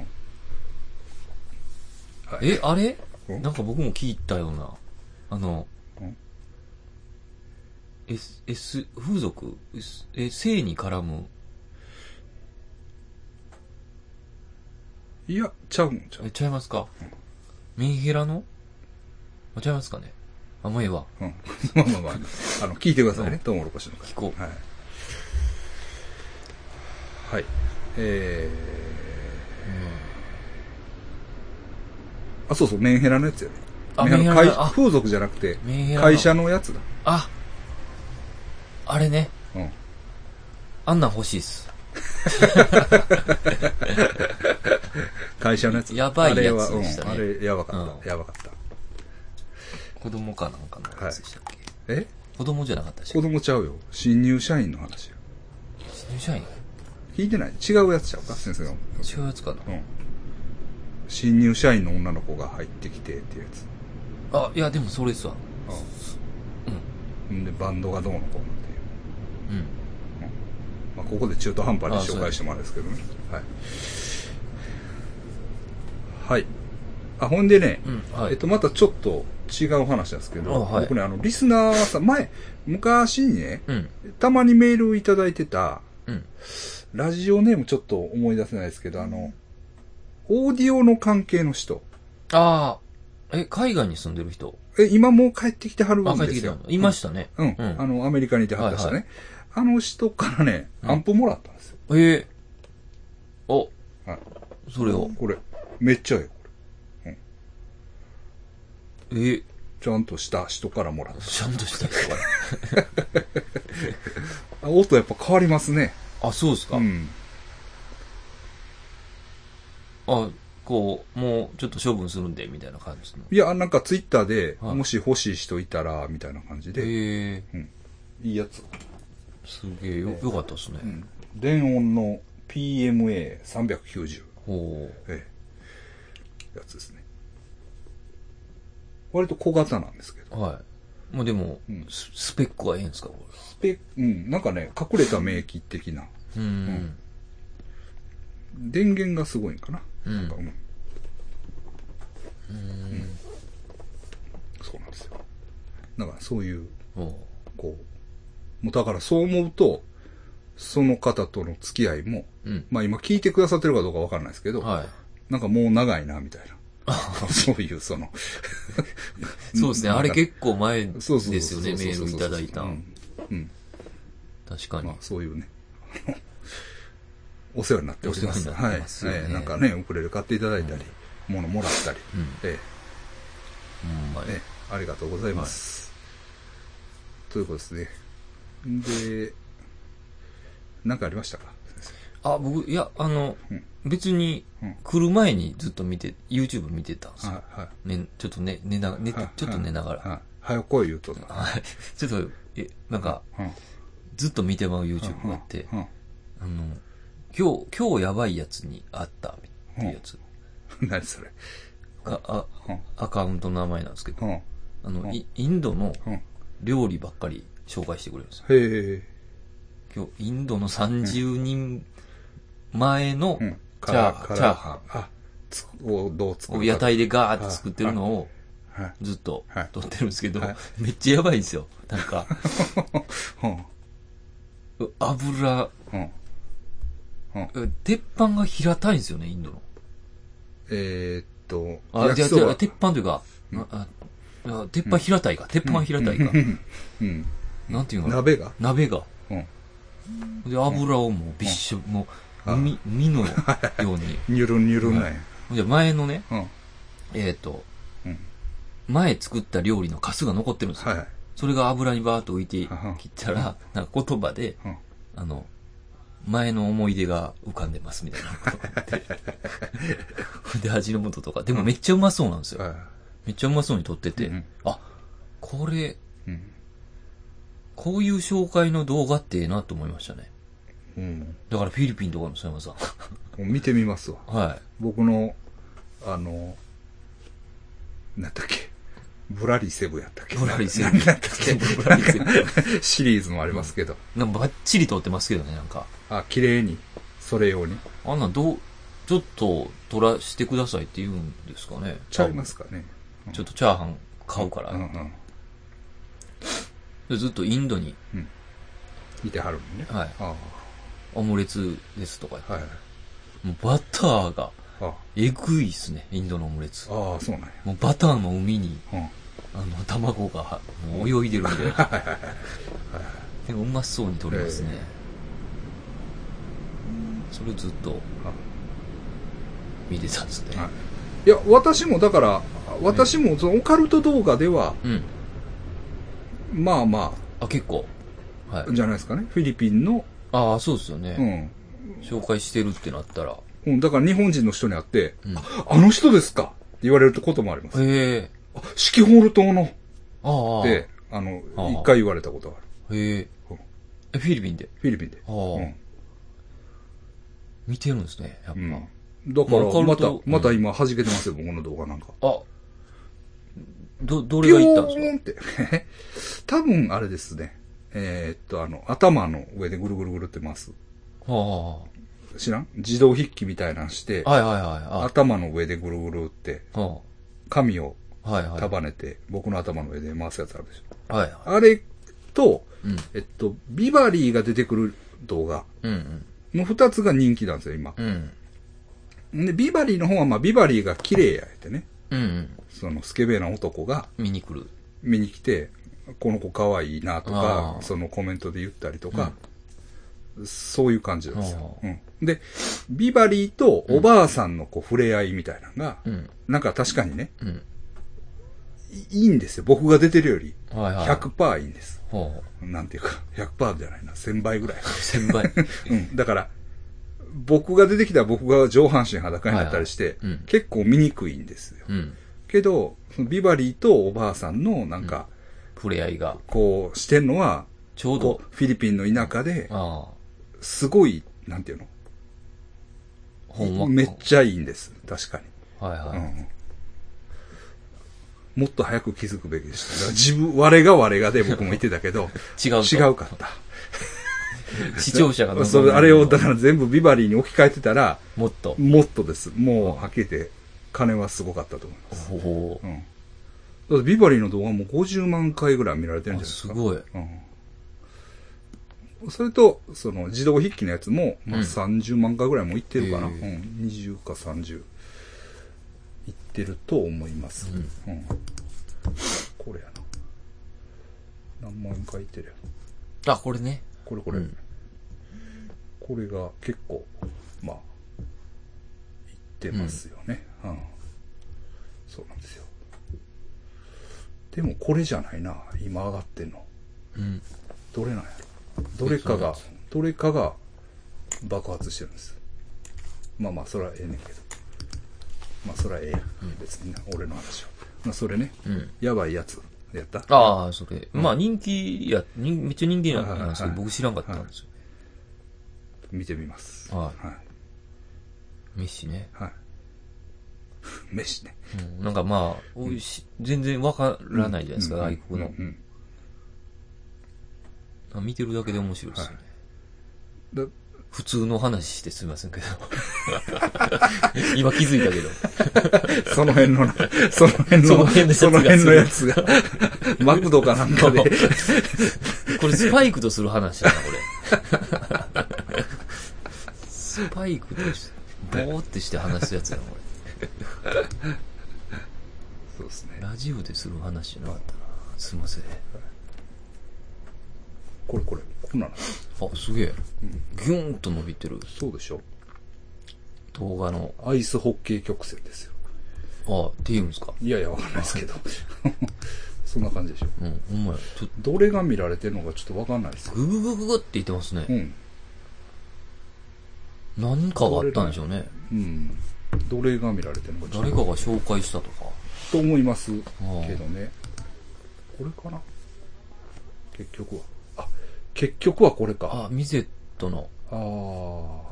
はい、え、あれ？うん？なんか僕も聞いたような。あのうん、S、S、風俗？S え、性に絡む？いや、ちゃうんちゃうえ、。ちゃいますか？メンヘラの？あ、ちゃいますかねあ、もうええわ。うん。まあまあまあ、あの、聞いてくださいね、トウモロコシの会。聞こうはい。はい。えー、あ、そうそう、メンヘラのやつやね。あメンヘラ風俗じゃなくて会社のやつだ。ああれね。うん。あんなん欲しいっす。会社のやつ。やばいやつあれは、うんでしたねあれ、やばかっうんた。やばかった。子供かなんかのやつでしたっけ、え？子供じゃなかったし子。供ちゃうよ。新入社員の話よ。新入社員？聞いてない？違うやつちゃうか？先生が。違うやつかなうん。新入社員の女の子が入ってきてっていうやつ。あ、いや、でもそれですわ。うん。んで、バンドがどうのこうのっていう。うん。まあ、ここで中途半端にあ紹介してもらうんですけどね。はい。はい。あ、ほんでね、うん。はい。えっと、またちょっと違う話なんですけど、あはい僕ね、あの、リスナーさん、前、昔にね、うん。たまにメールいただいてた、うん。ラジオネームちょっと思い出せないですけど、あの、オーディオの関係の人。ああ、え、海外に住んでる人？え、今もう帰ってきてはるんあ、ですよ。帰ってきたの？いましたね。うん。うんあの、アメリカにいてはった人ね。はいはあの人からね、うんアンプもらったんですよ。ええお、はい。それを。これ、めっちゃええ。えちゃんとした人からもらった。ちゃんとした人から。あ音やっぱ変わりますね。あ、そうですか。うん。あ、こう、もうちょっと処分するんで、みたいな感じの。いや、なんかツイッターで、はいもし欲しい人いたら、みたいな感じで、ええいいやつ。すげえよ、よかったですね。うん。電音の PMA390。ほええ。やつですね。割と小型なんですけど。う。はい。もうでも、うんススペックはええんですか、こスペうん、なんかね、隠れた免疫的な。れ。うん。電源がすごいんかな。うん。うん。うん。そうなんですよ。だからそういう、こう、もうだからそう思うと、その方との付き合いも、うん。まあ今聞いてくださってるかどうかわからないですけど、はい。なんかもう長いな、みたいな。そういう、その。そうですね。あれ結構前ですよね、メールいただいたう。ん。うん。確かにまあ。そういうね。お世話になっております。はい。ええなんかね、ウクレレ買っていただいたり、物もらったり、うん。ええええありがとうございます。ということですね。で、なんかありましたか？あ、僕、いや、あのうん、別にうん、来る前にずっと見て、YouTube 見てたんですよ。はい、はい。ね、ちょっとね、寝な、寝てはい、ちょっと寝ながら。はい。早く来い言うと。はい。ちょっと、え、なんか、うん。ずっと見てまう YouTube があって、うん。あの、今日、今日やばいやつに会ったっていうやつうん 何それ。が、あ、うん。アカウントの名前なんですけど、うん。あの、うんイインドの料理ばっかり紹介してくれるんですよ。え。今日、インドの30人前のうん。チャーハンをどう作る屋台でガーって作ってるのをはい。ずっとはい。撮ってるんですけどはい、めっちゃやばいんですよ。なんか、油、鉄板が平たいんですよね、インドの。えーっと、あ、じゃあ、鉄板というか、鉄板平たいか、鉄板平たいか。うん。なんていうの？鍋が？鍋が。うん。で、油をもうびっしょ、もう、海、海のように。ニュルニュルなんゃあ前のね、うん。えっと、うん。前作った料理のカスが残ってるんですよ。はい。それが油にバーっと浮いてきたら、なんか言葉で、うん。あの、前の思い出が浮かんでますみたいなことって。で、味の素とか。でもめっちゃうまそうなんですよ。はめっちゃうまそうに撮ってて、うんあ、これ、い。うん。こういう紹介の動画ってええなと思いましたね。うん。だからフィリピンとかの佐山さん。見てみますわ。はい。僕の、あの、なんだっけ。ブラリセブやったっけ？ブラリセブなんだったっけ？ブラリセブシリーズもありますけど。なんかバッチリ撮ってますけどね、なんか。あ、綺麗に、それ用に。あんなんどう、ちょっと撮らしてくださいって言うんですかね。ちゃいますかね。ちょっとチャーハン買うから。うんうん。でずっとインドに、見てはるのね。はい、あオムレツですとか言ってあ、はい。もうバターがあえぐいっすね、インドのオムレツ。ああ、そうなんや。もうバターの海に、うん。あの、卵がもう泳いでるんで。でもうまそうに撮りますね。それをずっと見てたんですね。はいいや、私もだから、私もそのオカルト動画では、うん。まあまあ、結構。はあ、い。じゃないですかね。フィリピンの、ああ、そうですようね。ん。紹介してるってなったら。うん、だから日本人の人に会って、うん。あの人ですかって言われることもあります。へえ。あ四季ホール島のああ。って、あの、ああ一回言われたことがある。へえフィリピンで？フィリピンで。ああうん。見てるんですね、やっぱ。うん。だから、またまた今弾けてますよ、僕の動画なんか。あ、ど、どれが言ったんですピョーンって。多分、あれですね。えーっと、あの、頭の上でぐるぐるぐるってます。かは知らん？自動筆記みたいなんして、あ、はいはいはい。頭の上でぐるぐるって、あ、は紙をあ、はいはい。束ねて、僕の頭の上で回すやつあるでしょ。はいはあれと、い。うん。えっと、ビバリーが出てくる動画うんの二つが人気なんですよ、今。うん。うん。で、ビバリーの方は、まあ、ビバリーが綺麗やってね。うんうん。そのスケベな男が見に来る。見に来て、この子可愛いなとあか、ーそのコメントで言ったりとか、そういう感じなんですよ。あうん。で、ビバリーとおばあさんのこう触れ合いみたいなのが、うん。なんか確かにね、うん。いいいんですよ。僕が出てるよりはいはい。100%いいんです。ほう。なんていうか、100%じゃないな。1000倍ぐらい。千倍。うん。だから、僕が出てきたら僕が上半身裸になったりして、はいはいうん結構見にくいんですよ。うん。けど、ビバリーとおばあさんのなんか、触れ合いが。こうしてんのは、ちょうどフィリピンの田舎で、ああ。すごい、なんていうほんま。のめっちゃいいんです。確かに。はいはい。うんもっと早く気づくべきでした。自分、我が我がで僕も言ってたけど、違うと。違うかった。視聴者がそれ、あれを、だから全部ビバリーに置き換えてたら、もっと。もっとです。もう、はっきり言って、金はすごかったと思います。ほほうん。だってビバリーの動画も50万回ぐらい見られてるんじゃないですか。あすごい。うん。それと、その、自動筆記のやつも、まあ、うん30万回ぐらいもいってるかな。へえうん。20か30。いってると思います。うんうん。これやな。何万回いってるやあ、これね。これこれ。うんこれが結構、まあ、いってますよね。うん。そうなんですよ。でもこれじゃないな。今上がってんの。うん。どれなんやろ？どれかがどれかが爆発してるんです。まあまあ、それはええねんけど。まあ、それはええやん。別にな、俺の話は。まあ、それね、うん。やばいやつやったああ、それ。まあ人気や、人めっちゃ人気なんですけど、僕知らんかったんですよ。見てみます。ははい。メッシね。はい。飯ね。うん。なんかまあ、おいし、全然わからないじゃないですか、うん外国のうん。うんあ見てるだけで面白いですよね。だ普通の話してすみませんけど。今気づいたけど。その辺のな、その辺の、その辺のやつがその辺のやつが、マクドかなんかで、これスパイクとする話だな、これ。スパイクとして、ボーってして話すやつだな、こそうですねれ。。ラジオでする話じゃなかったな。すいません。これこれ、こんなの。あ、すげえ。ギューンと伸びてるそうでしょ動画の。アイスホッケー曲線ですよ。あ、って言うんですか？いやいや、わかんないですけど。そんな感じでしょ。うん、ほんまや。ちょっどれが見られてるのかちょっとわかんないです。グググググって言ってますね。うん。何かがあったんでしょうね。うん。どれが見られてるのか誰かが紹介したとか。と思いますけああどね。これかな結局は。あ、結局はこれか。あ、ミゼットの。ああ。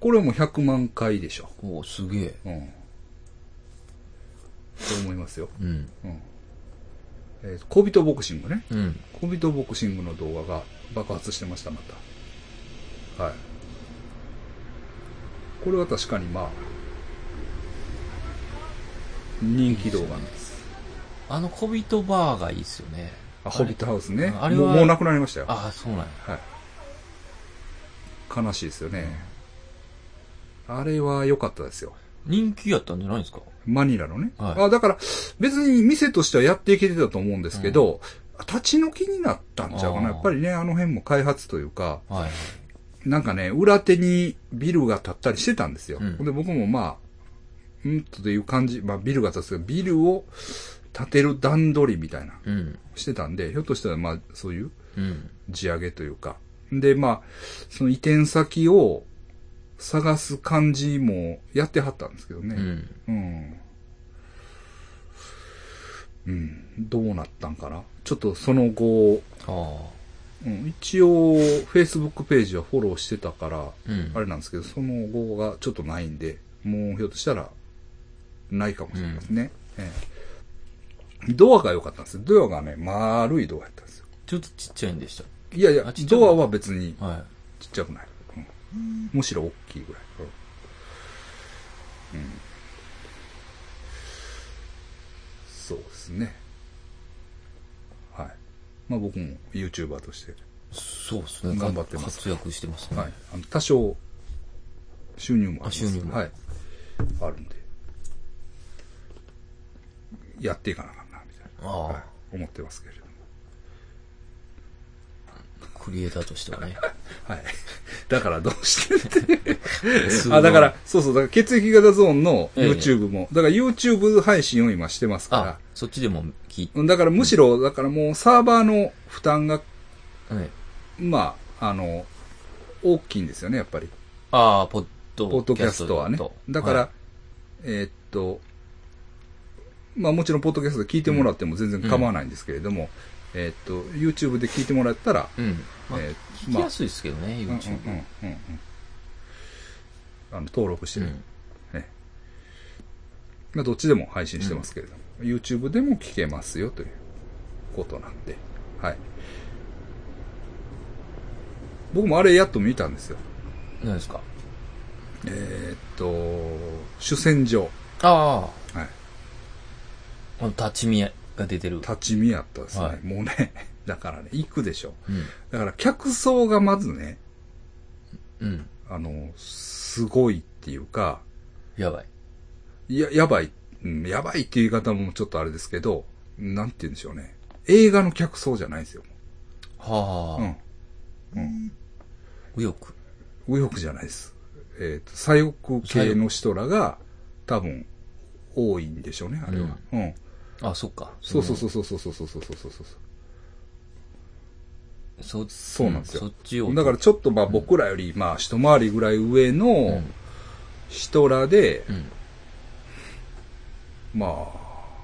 これも100万回でしょ。おすげえ。うん。と思いますよ。うん。うん。えー、小人ボクシングね。うん。小人ボクシングの動画が爆発してました、また。はい。これは確かにまあ、人気動画なんです。あの小人バーがいいっすよね。あ、ホビットハウスね。あれはもうもうなくなりましたよ。ああ、そうなんや。はい。悲しいですよね。あれは良かったですよ。人気やったんじゃないですか？マニラのね。はいあ、だから、別に店としてはやっていけてたと思うんですけど、立ち退きになったんちゃうかな。あーやっぱりね、あの辺も開発というか、はい。なんかね、裏手にビルが建ったりしてたんですよ。うんで、僕もまあ、うんという感じ、まあビルが建つけど、ビルを建てる段取りみたいな、うん。してたんで、ひょっとしたらまあ、そういううん。地上げというか。で、まあ、その移転先を探す感じもやってはったんですけどね。うん。うん。うん。どうなったんかなちょっとその後、あうん、一応、Facebook ページはフォローしてたから、あ。うん。あれなんですけど、その後がちょっとないんで、もうひょっとしたら、ないかもしれないですね。ええドアが良かったんですよ。ドアがね、丸いドアやったんですよ。ちょっとちっちゃいんでしいやいやっ、ちゃいドアは別にた。はい。ちっちゃくない。うんむしろ大きいぐらい。うん。そうですね。はい。まあ僕も YouTuber として、そうですね。頑張ってます活躍してますね。はい。あの多少、収入もあります。あ収入もはい。あるんで、やっていかなあかはい。思ってますけれども。クリエイターとしてはね。はい。だからどうしてって。あ、だから、そうそう、だから血液型ゾーンのええ YouTube も、だから YouTube 配信を今してますあか、そっちでも聞いら、だからむしろ、だからもうサーバーの負担が、はい。まあ、あの、大きいんですよね、やっぱり。ああ、ポッドポッドキャストはね。だから、はいえーっと、まあもちろんポッドキャストで聞いてもらっても全然構わないんですけれども、えーっと、YouTube で聞いてもらったら、うん。まあえー聞きやすいですけどね、うんうん YouTube。うんうんうんあの登録してる、うん。ねまあ、どっちでも配信してますけれども、YouTube でも聞けますよということなんで、はい。僕もあれやっと見たんですよ。何ですか？えーっと、主戦場。あはい。あ。あの、立ち見が出てる。立ち見やったですね。はいもうね、だからね、行くでしょ。うん。だから客層がまずね、うん。あの、すごいっていうか、やばい。いや、やばい、うん、やばいっていう言い方もちょっとあれですけど、なんて言うんでしょうね。映画の客層じゃないんですよ。はあ。うん。うん。右翼。右翼じゃないです。えっ、と、左翼系の人らが多分多いんでしょうね、あれは。うん。あ、そっか。そうそうそうそうそうそうそうそうそうそう。そそうなんですよそっちを。だからちょっとまあ僕らよりまあ一回りぐらい上のうん。人らで、うん。まあ、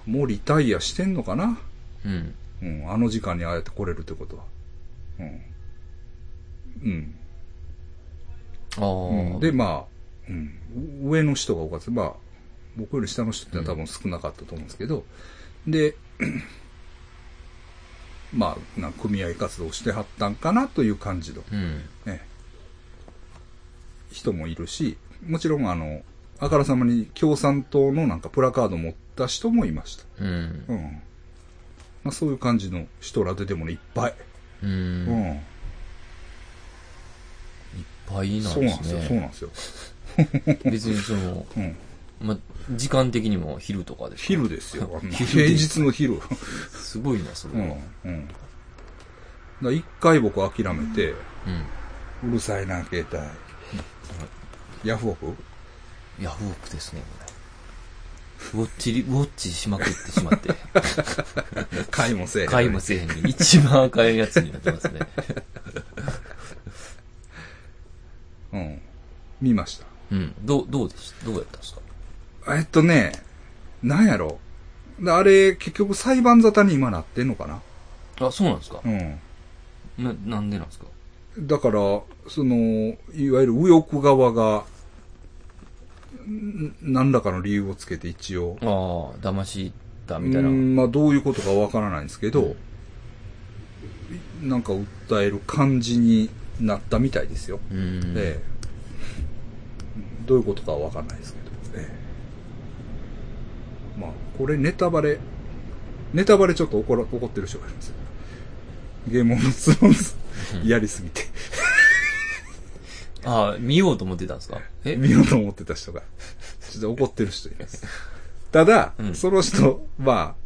もうリタイアしてんのかな？うん。うん、あの時間にああやって来れるってことは。うん。うん。ああ、うん、で、まあ、うん、上の人が多かった。まあ、僕より下の人ってのは多分少なかったと思うんですけど、で、まあ、な組合活動してはったんかなという感じの、うん。ね、人もいるし、もちろんあの、あからさまに共産党のなんかプラカード持った人もいました。うん。うん。まあそういう感じの人らででもね、いっぱい。う。うんん。いっぱいなんそうなんですよ、ですね。そうなんですよ。別にその、うん。ま、時間的にも昼とかですか？昼ですよ。平日の昼。すごいな、それうんは。。うん。だから一回僕諦めて、うん。うるさいな、携帯。ヤフオク？ヤフオクですね、これ。ウォッチリ、ウォッチしまくってしまって。買いもせえへん。買いもせえへんに、一番赤いやつになってますね。うん。見ました。うん。どう、どうでした？どうやったんですか？えっとね、なんやろ。であれ、結局裁判沙汰に今なってんのかなあ、そうなんですかうん。な、なんでなんですか？だから、その、いわゆる右翼側が、ん何らかの理由をつけて一応、ああ、騙したみたいな。うんまあどういうことかわからないんですけど、なんか訴える感じになったみたいですよ。うん。ええどういうことかはわかんないですけど。えこれネタバレ、ネタバレちょっと怒ら怒ってる人がいるんですよ。ゲームオブスローンズ。やりすぎて、ああ、見ようと思ってたんですか？え？見ようと思ってた人が、ちょっと怒ってる人います。ただ、うん。その人、ま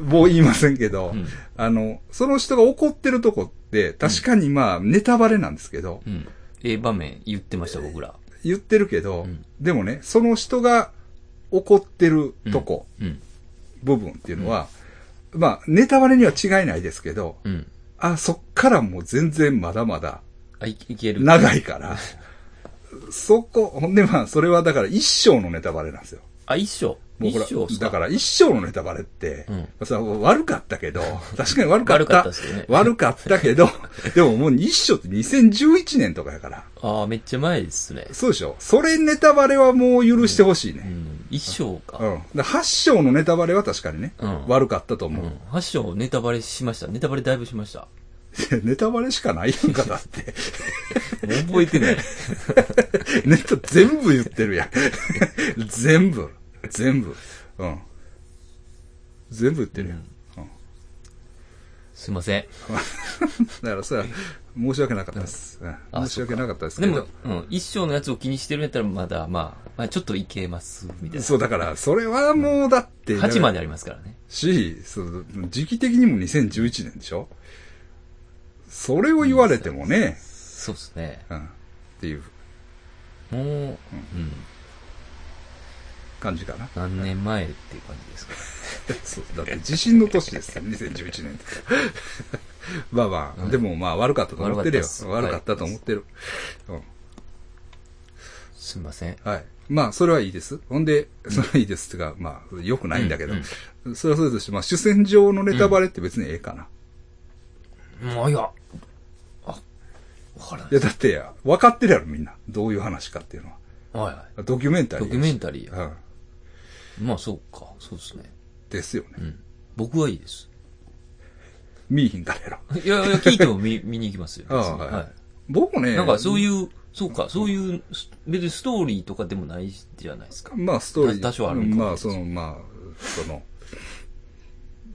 あ、もう言いませんけど、うん。あの、その人が怒ってるとこって、確かにまあ、ネタバレなんですけど、うん。ええ場面言ってました、僕ら。言ってるけど、うん。でもね、その人が怒ってるとこ、うん。部分っていうのは、まあ、ネタバレには違いないですけど、うん。あ、そっからもう全然まだまだあ、いいける。長いから、そこ、ほんでまあ、それはだから一生のネタバレなんですよ。あ、一緒もうほら一緒っすか？だから一生のネタバレって、うさ悪かったけど、確かに悪かった。悪かったですよね悪かったけど、でももう一生って2011年とかやから。ああ、めっちゃ前ですね。そうでしょ？それネタバレはもう許してほしいね。うん。一生か。うん。で8章のネタバレは確かにね、うん悪かったと思う。うん。発祥ネタバレしました。ネタバレだいぶしました。ネタバレしかないやんか、だって。覚えてない。ネタ全部言ってるやん。全部。全部。うん。全部言ってるやん。うんすいません。だからそれは申し訳なかったです。うんあ申し訳なかったですけど。でも、うん。一生のやつを気にしてるんやったらまだ、まあ、まあ、ちょっといけます、みたいな。そう、だから、それはもうだって。8までありますからね。し、そう時期的にも2011年でしょ？それを言われてもね、そうっすね。うん。っていうもう、うん。感じかな。何年前っていう感じですか。そうだって地震の年ですよ、2011年って。まあまあ、うんでもまあ悪かったと思ってるよ。悪悪かったと思ってる。うん。すいません。はい。まあ、それはいいです。ほんで、それはいいですっていうか、まあ、良くないんだけど、うんそれはそれとして、まあ、主戦場のネタバレって別にええかな。もういや、あ、わからないいや、だって、分かってるやろ、みんな。どういう話かっていうのは。はいはドキュメンタい。リー。ドキュメンタリーや。うん。まあそうか、そうですね。ですよね。うん。僕はいいです。見いひんからやろ。いやいや、聞いても見 見に行きますよ。ああ別にはいはい。僕もね、なんかそういう、そうか、そういう、別にストーリーとかでもないじゃないですか。まあ、ストーリー。多少あるまあ、その、まあ、その、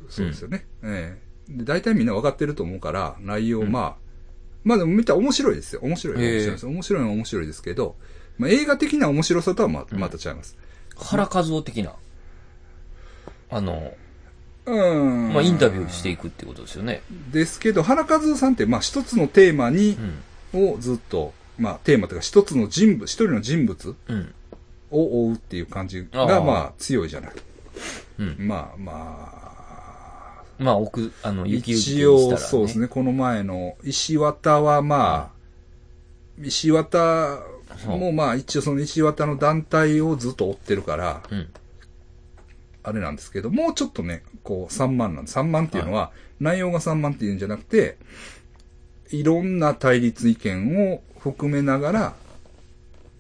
そうですよね。ええで、大体みんな分かってると思うから、内容、うんまあ、まあでも見たら面白いですよ。面白い。面白いです。面白いのは面白いですけど、まあ映画的な面白さとはまうんまた違います。原和夫的な、あの、うん。まあインタビューしていくってことですよね。ですけど、原和夫さんって、まあ一つのテーマにう、ん。をずっと、まあテーマというか一つの人物、一人の人物うん。を追うっていう感じが、まあ強いじゃない。うん。まあまあ、まあ、奥、あの、雪雪一にしたら、応、そうです。ね、この前の石綿はまあ、石綿もまあ一応その石綿の団体をずっと追ってるから、うん。あれなんですけど、もうちょっとね、こう3万なんです。3万っていうのは、内容が3万っていうんじゃなくて、いろんな対立意見を含めながら、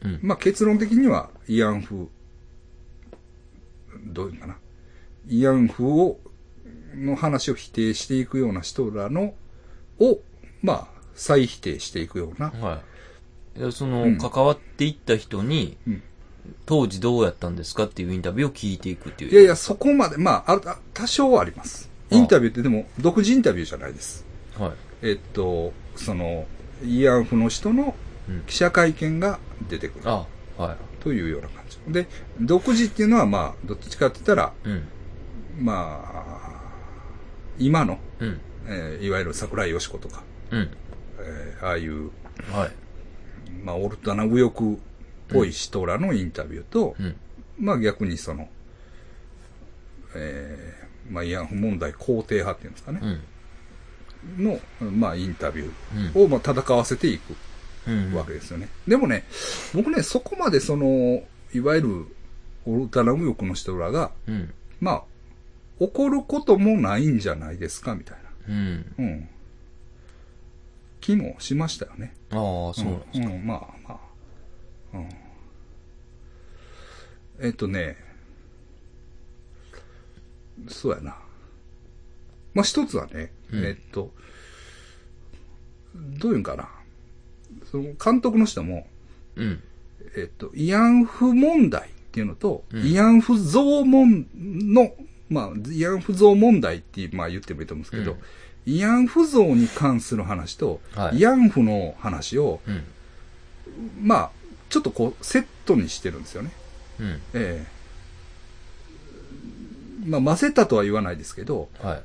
うん。まあ結論的には慰安婦、どういうのかな。慰安婦を、の話を否定していくような人らの、を、まあ、再否定していくような。はい。でその、うん関わっていった人に、うん当時どうやったんですかっていうインタビューを聞いていくっていう。いやいや、そこまで、まあ、あ多少はあります。インタビューってでも、独自インタビューじゃないです。はい。えっと、その、慰安婦の人のうん。記者会見が出てくるあ、はというような感じ。で、独自っていうのは、まあ、どっちかって言ったら、い。うん。まあ、今の、うん。えーいわゆる桜井よし子とか、うん。えーああいう、はい。まあ、オルタナ右翼っぽい人らのインタビューと、うん。まあ逆にその、えーまあ慰安婦問題肯定派っていうんですかねう、ん。の、まあインタビュうん。ーをまあ戦わせていくうん。わけですよね。でもね、僕ね、そこまでその、いわゆるオルタナ右翼の人らが、うん。まあ、怒ることもないんじゃないですか、みたいうん。な。うん。気もしましたよね。ああ、そうなんですか。うん、まあまあ。うん。えっとね、そうやな。まあ一つはね、うんえっと、どういうんかな。その監督の人も、うん。えっと、慰安婦問題っていうのと、うん慰安婦像問の、まあ、慰安婦像問題って、まあ言ってもいいと思うんですけど、うん慰安婦像に関する話と、はい慰安婦の話を、うん。まあ、ちょっとこう、セットにしてるんですよね。うん。ええまあ、混ぜたとは言わないですけど、はい。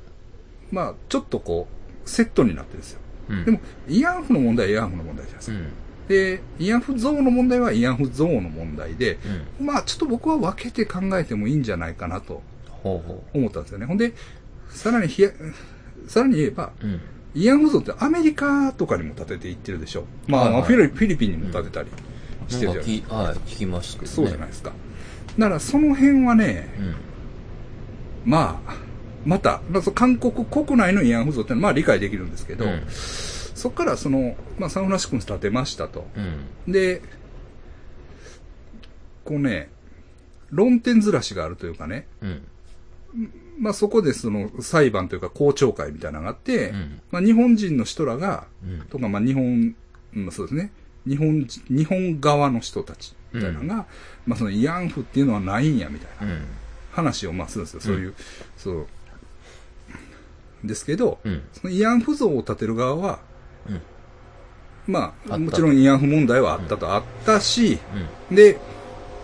まあ、ちょっとこう、セットになってるんですよ。うん。でも、慰安婦の問題は慰安婦の問題じゃないですか。うん。で、慰安婦像の問題は慰安婦像の問題で、うん。まあ、ちょっと僕は分けて考えてもいいんじゃないかなと思ったんですよね。ほんで、さらにひや、さらに言えば、う。うん。慰安婦像ってアメリカとかにも建てていってるでしょ。まあ、はいはいフィリピンにも建てたりしてるじゃないはい、聞きますけどね。そうじゃないですか。だから、その辺はね、うん。まあ、また、韓国国内の慰安婦像ってのはまあ理解できるんですけど、うんそこからその、まあサンフランシスコに建てましたと。うん。で、こうね、論点ずらしがあるというかね、うん。まあそこでその裁判というか公聴会みたいなのがあって、うんまあ日本人の人らが、うん。とかまあ日本、うんそうですね、日本人、日本側の人たちみたいなのが、まあその慰安婦っていうのはないんやみたいなうん。話をまあするんですよ。そういう、そう。ですけど、うん。その慰安婦像を建てる側は、うん。まあ、もちろん慰安婦問題はあったと、あったし、うん。で、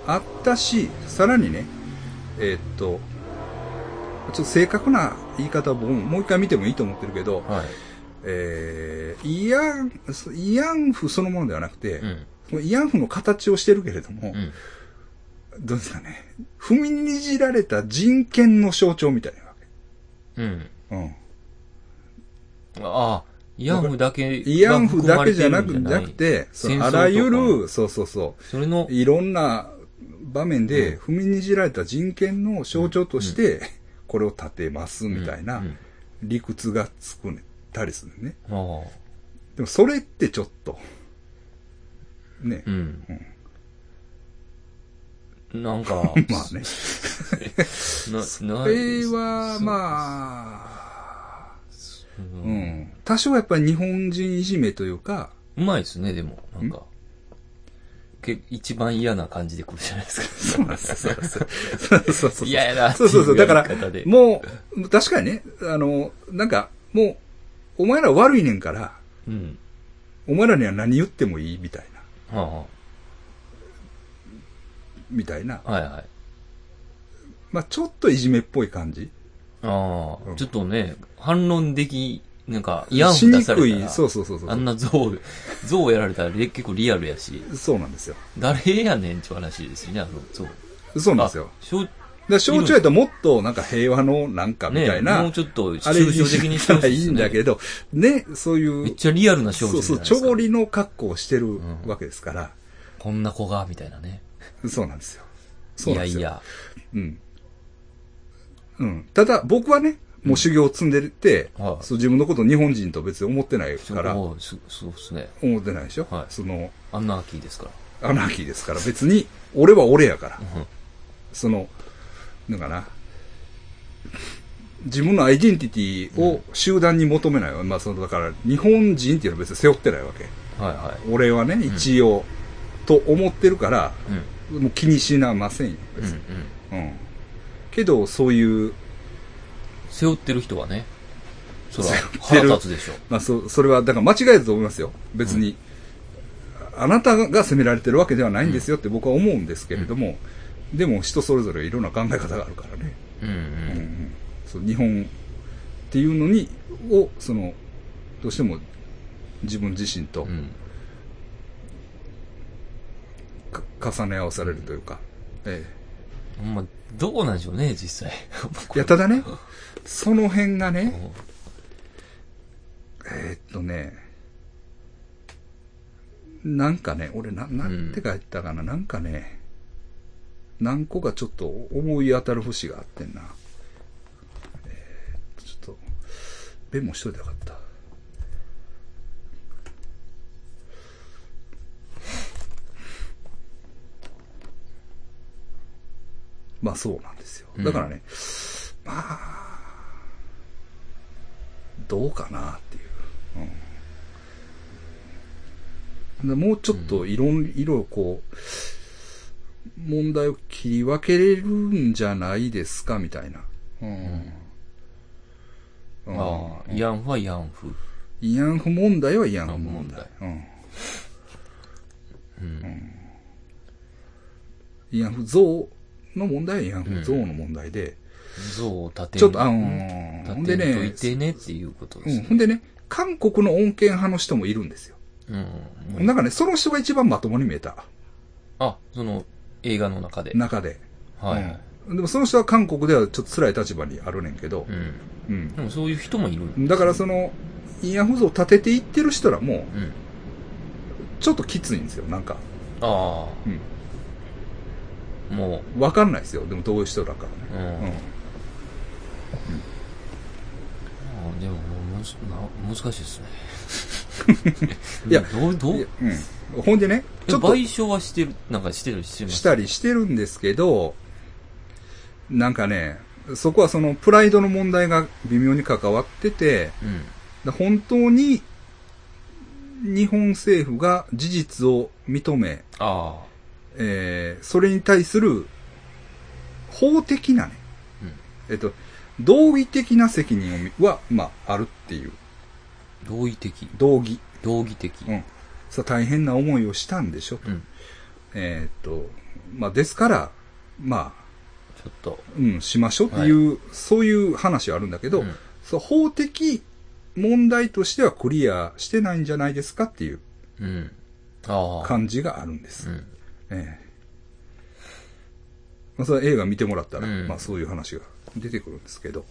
あったし、さらにね、えーっと、ちょっと正確な言い方をもう一回見てもいいと思ってるけど、はい。えー、慰安、慰安婦そのものではなくて、うん。慰安婦の形をしてるけれども、うん。どうですかね、踏みにじられた人権の象徴みたいなわうん。け。うん。ああ、慰安婦だけ慰安婦だけじゃなくなくて、あらゆる、そうそうそう、それの、いろんな場面で踏みにじられた人権の象徴として、これを立てますみたいなうん理屈がつくたりするね。あでもそれってちょっと、ねあ。う。ん。なんか、まあね。な、な、それは、まあ、う。うんん。多少やっぱり日本人いじめというか、うまいですね、でも。なんか。け一番嫌な感じで来るじゃないですか。そう。そう。そうそうそう。嫌やなそうそうそう。だからもう、確かにね、あの、なんか、もう、お前ら悪いねんから、うん。お前らには何言ってもいいみたいな、はみたいな。あ、はいはい。まあちょっといじめっぽい感じ。ああ、うんちょっとね、反論でき、なんか、イヤンしフ出。されたら、そうそうそうそう。あんな象、象やられたられ結構リアルやし、そうなんですよ。誰やねんって話ですよね、あの象。そうなんですよ。あしょうで象徴やったらもっとなんか平和のなんかみたいな、ねもうちょっと抽象的にしてほしいいいんだけど、ね、そういう、めっちゃリアルな少女そうそう、じゃないですか。ちょぼりの格好をしてるんわけですから、こんな子が、みたいなね。そうなんですよ。そうなんですよ。いやいや。うん。うん。ただ、僕はね、もう修行を積んでて、はいそう自分のことを日本人と別に思ってないから、もうすそうですね。思ってないでしょ、はいその、アンナーキーですから。アナーキーですから、別に、俺は俺やから、うんその、なんかな、自分のアイデンティティを集団に求めないわ。まあ、その、だから、日本人っていうのは別に背負ってないわけ。はいは俺はね、一応、と思ってるから、い。うん。もう気にしなませんよ、うんう別に。ん。うん。けど、そういう、背負ってる人はね、そら背負ってる腹立つでしょ。まあ、そ、それは、だから間違いだと思いますよ。別に。あなたが責められてるわけではないんですよって僕は思うんですけれども、でも人それぞれいろんな考え方があるからね。うんううんん。うんそう日本っていうのに、を、その、どうしても自分自身と重ね合わされるというか。えほんま、どうなんでしょうね、実際。え。いや、ただね、その辺がね、えーっとね、なんかね、俺な、なんて書いてたかな、なんかね、何個かちょっと思い当たる節があってんな。えーちょっと、メモしといたかった。まあそうなんですよ。だからね、まあ、どうかなっていう。うん、でもうちょっといろん、いろいろこう、問題を切り分けれるんじゃないですかみたいな。うん。うんああ、慰安婦は慰安婦。慰安婦問題は慰安婦問問題題。うん。うん。慰安婦像の問題は慰安婦像の問題で、像を立てんちょっとあの立ほんでねてんといてねっていうことでうん。すね。ほんでね、韓国の穏健派の人もいるんですよ。うん。なんかね、その人が一番まともに見えた。あ、その映画の中で。中で。はいはい。うんでもその人は韓国ではちょっと辛い立場にあるねんけどう、ん。うん。でもそういう人もいるだからその、慰安婦像を立てていってる人らも、うん。ちょっときついんですよ、なんか。あうん。あ、もわかんないですよ、でもどういう人だかう、うらね。ん。ああでも難しいですね。いやどう、どう？うん。ほんでね、ちょっと賠償はしてる、なんかしてる、し。したりしてるんですけど、なんかね、そこはそのプライドの問題が微妙に関わってて、うん。だ本当に日本政府が事実を認め、ああ。えーそれに対する法的なね、うん。えっと、道義的な責任は、まあ、あるっていう。同意的。道義。道義的。うん。さ大変な思いをしたんでしょと。うん。えーっと、まあ、ですから、まあ、ちょっと。うん、しましょうっていう、そういう話はあるんだけど、うんそう法的問題としてはクリアしてないんじゃないですかっていう。感じがあるんです。うん。ええまあ、それは映画見てもらったら、うんまあそういう話が出てくるんですけど、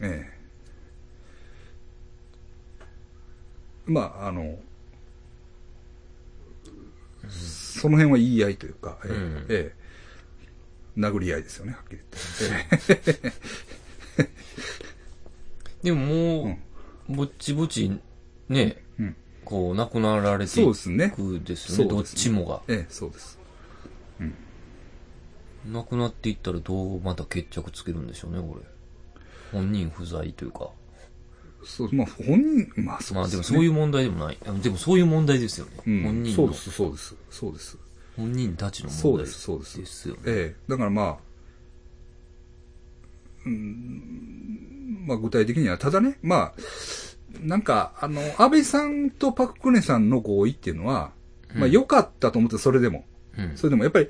ええまあ、あの、その辺は言い合いというか、ええうんええ殴り合いですよね、はっきり言って。えでもえもう、ぼっちぼち、ね、うんうんこう、亡くなられてそういですね。くですね。どっちもが。ええ、そうです。亡くなっていったらどうまた決着つけるんでしょうね、これ。本人不在というか。そう、まあ本人、まあそうまあですよね。でもそういう問題でもない。あでもそういう問題ですよね。うん、本人のそうで、す、そうです、そうです。本人たちの問題そうです、そうです。ですよね。ええだからまあ、うん、まあ具体的には、ただね、まあ、なんか、あの、安倍さんとパククネさんの合意っていうのは、まあ良かったと思って、それでも。うん。それでもやっぱり、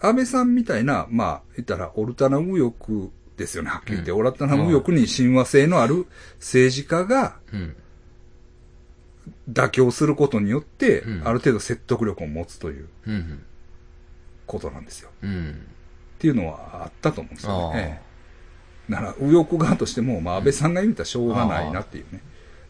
安倍さんみたいな、まあ、言ったら、オルタナ右翼ですよね、はっきり言って。うんオルタナ右翼に親和性のある政治家がうん。妥協することによって、うんある程度説得力を持つといううん。ことなんですよ。うん。っていうのはあったと思うんですよね。ええだから、右翼側としても、まあ、安倍さんが言うたらしょうがないなっていうね。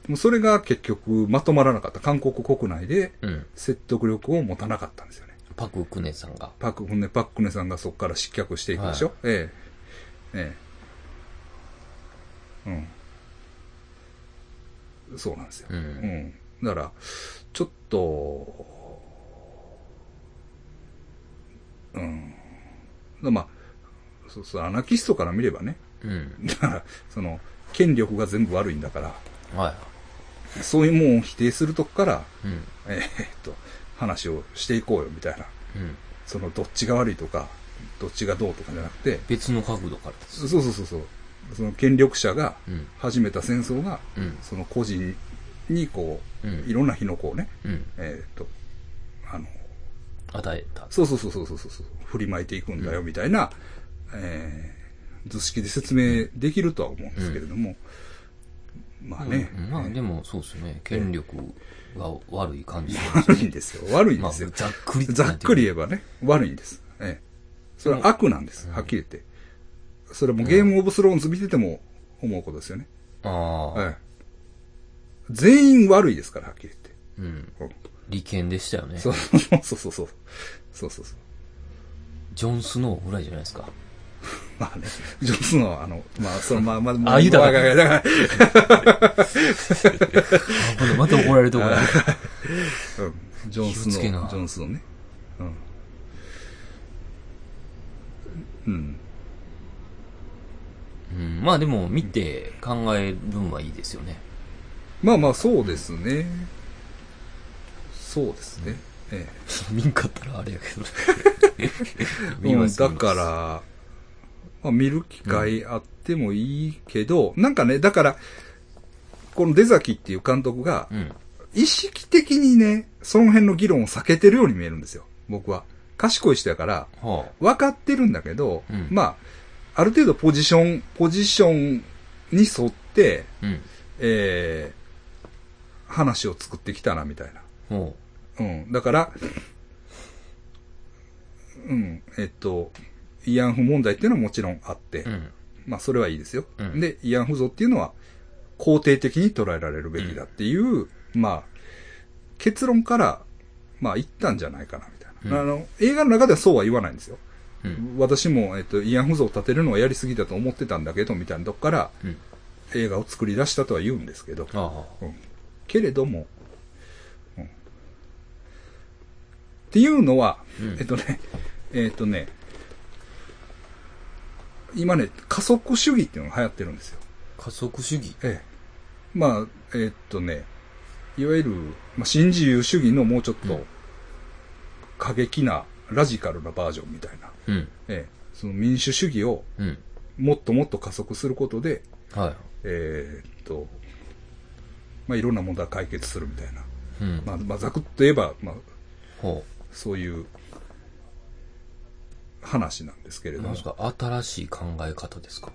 でもそれが結局まとまらなかった。韓国国内でうん。説得力を持たなかったんですよね。パククネさんが。パク、ほんで、パククネさんがそこから失脚していくでしょ、ええ。ええ。うん。そうなんですよ。う。うんん。だから、ちょっと、うん。まあ、そうそう、アナキストから見ればね。うん。だから、その、権力が全部悪いんだから、はそういうもんを否定するとこから、い。うん。えーっと、話をしていこうよ、みたいな。うん。その、どっちが悪いとか、どっちがどうとかじゃなくて、別の角度からです。そうそうそうそう。その権力者がうん。始めた戦争が、うん。その個人にこう、うんいろんな火の粉をね、うん。えーっと、あの、与えた。そうそうそうそうそうそう、振りまいていくんだよ、みたいな、えー、図式で説明できるとは思うんですけれども、まあね、うんまあでもそうですね。権力が悪い感じし悪いんですよ。悪いんまあ、ですよ。ざっくりざっくり言言えばね、悪いんです。ええ。それは悪なんです。はっきり言って。それはもうゲームオブスローンズ見てても思うことですよね。ああ、ええ。全員悪いですから、はっきりうん。言って。うん利権でしたよね。そうそうそうそうそう。そうそうそう。ジョン・スノーぐらいじゃないですか。まあね、ジョン・スノーは、あの、まあ、その、まあ、まあ、まあ言うたら、だまた怒られるとこや。うん。ジョン・スノー、ジョン・スノーね。うん。うん。うん、まあでも見て考えるんはいいですよね。まあまあ、そうですね。そうですね。え 見んかったらあれやけど。え。見うん、ますだから、まあ、見る機会あってもいいけど、なんかね、だから、この出崎っていう監督がう、ん。意識的にね、その辺の議論を避けてるように見えるんですよ。僕は。賢い人やから、は分かってるんだけど、うんまあ、ある程度ポジション、ポジションに沿って、あ。うん。えー、話を作ってきたな、みたいな。ほうん。だから、うん、えっと、慰安婦問題っていうのはもちろんあって、う。うん。まあそれはいいですよ。うんで、慰安婦像っていうのは肯定的に捉えられるべきだっていう、まあ、結論から、まあ言ったんじゃないかな、みたいな。うんあの、映画の中ではそうは言わないんですよ。うん。私も、えっと、慰安婦像を立てるのはやりすぎだと思ってたんだけど、みたいなとこからうん。映画を作り出したとは言うんですけど。うんけれども、うんっていうのは、うんえっとね、えっとね、今ね、加速主義っていうのが流行ってるんですよ。加速主義？ええ。まあ、えっとね、いわゆる、まあ、新自由主義のもうちょっとうん過激な、ラジカルなバージョンみたいな。うん。ええ。その民主主義をうん。もっともっと加速することで、はえーっと、まあ、いろんな問題を解決するみたいな。い。うん。まあ、まあ、ざくっと言えば、まあ、ほそういう話なんですけれう。ども新しい考え方ですか？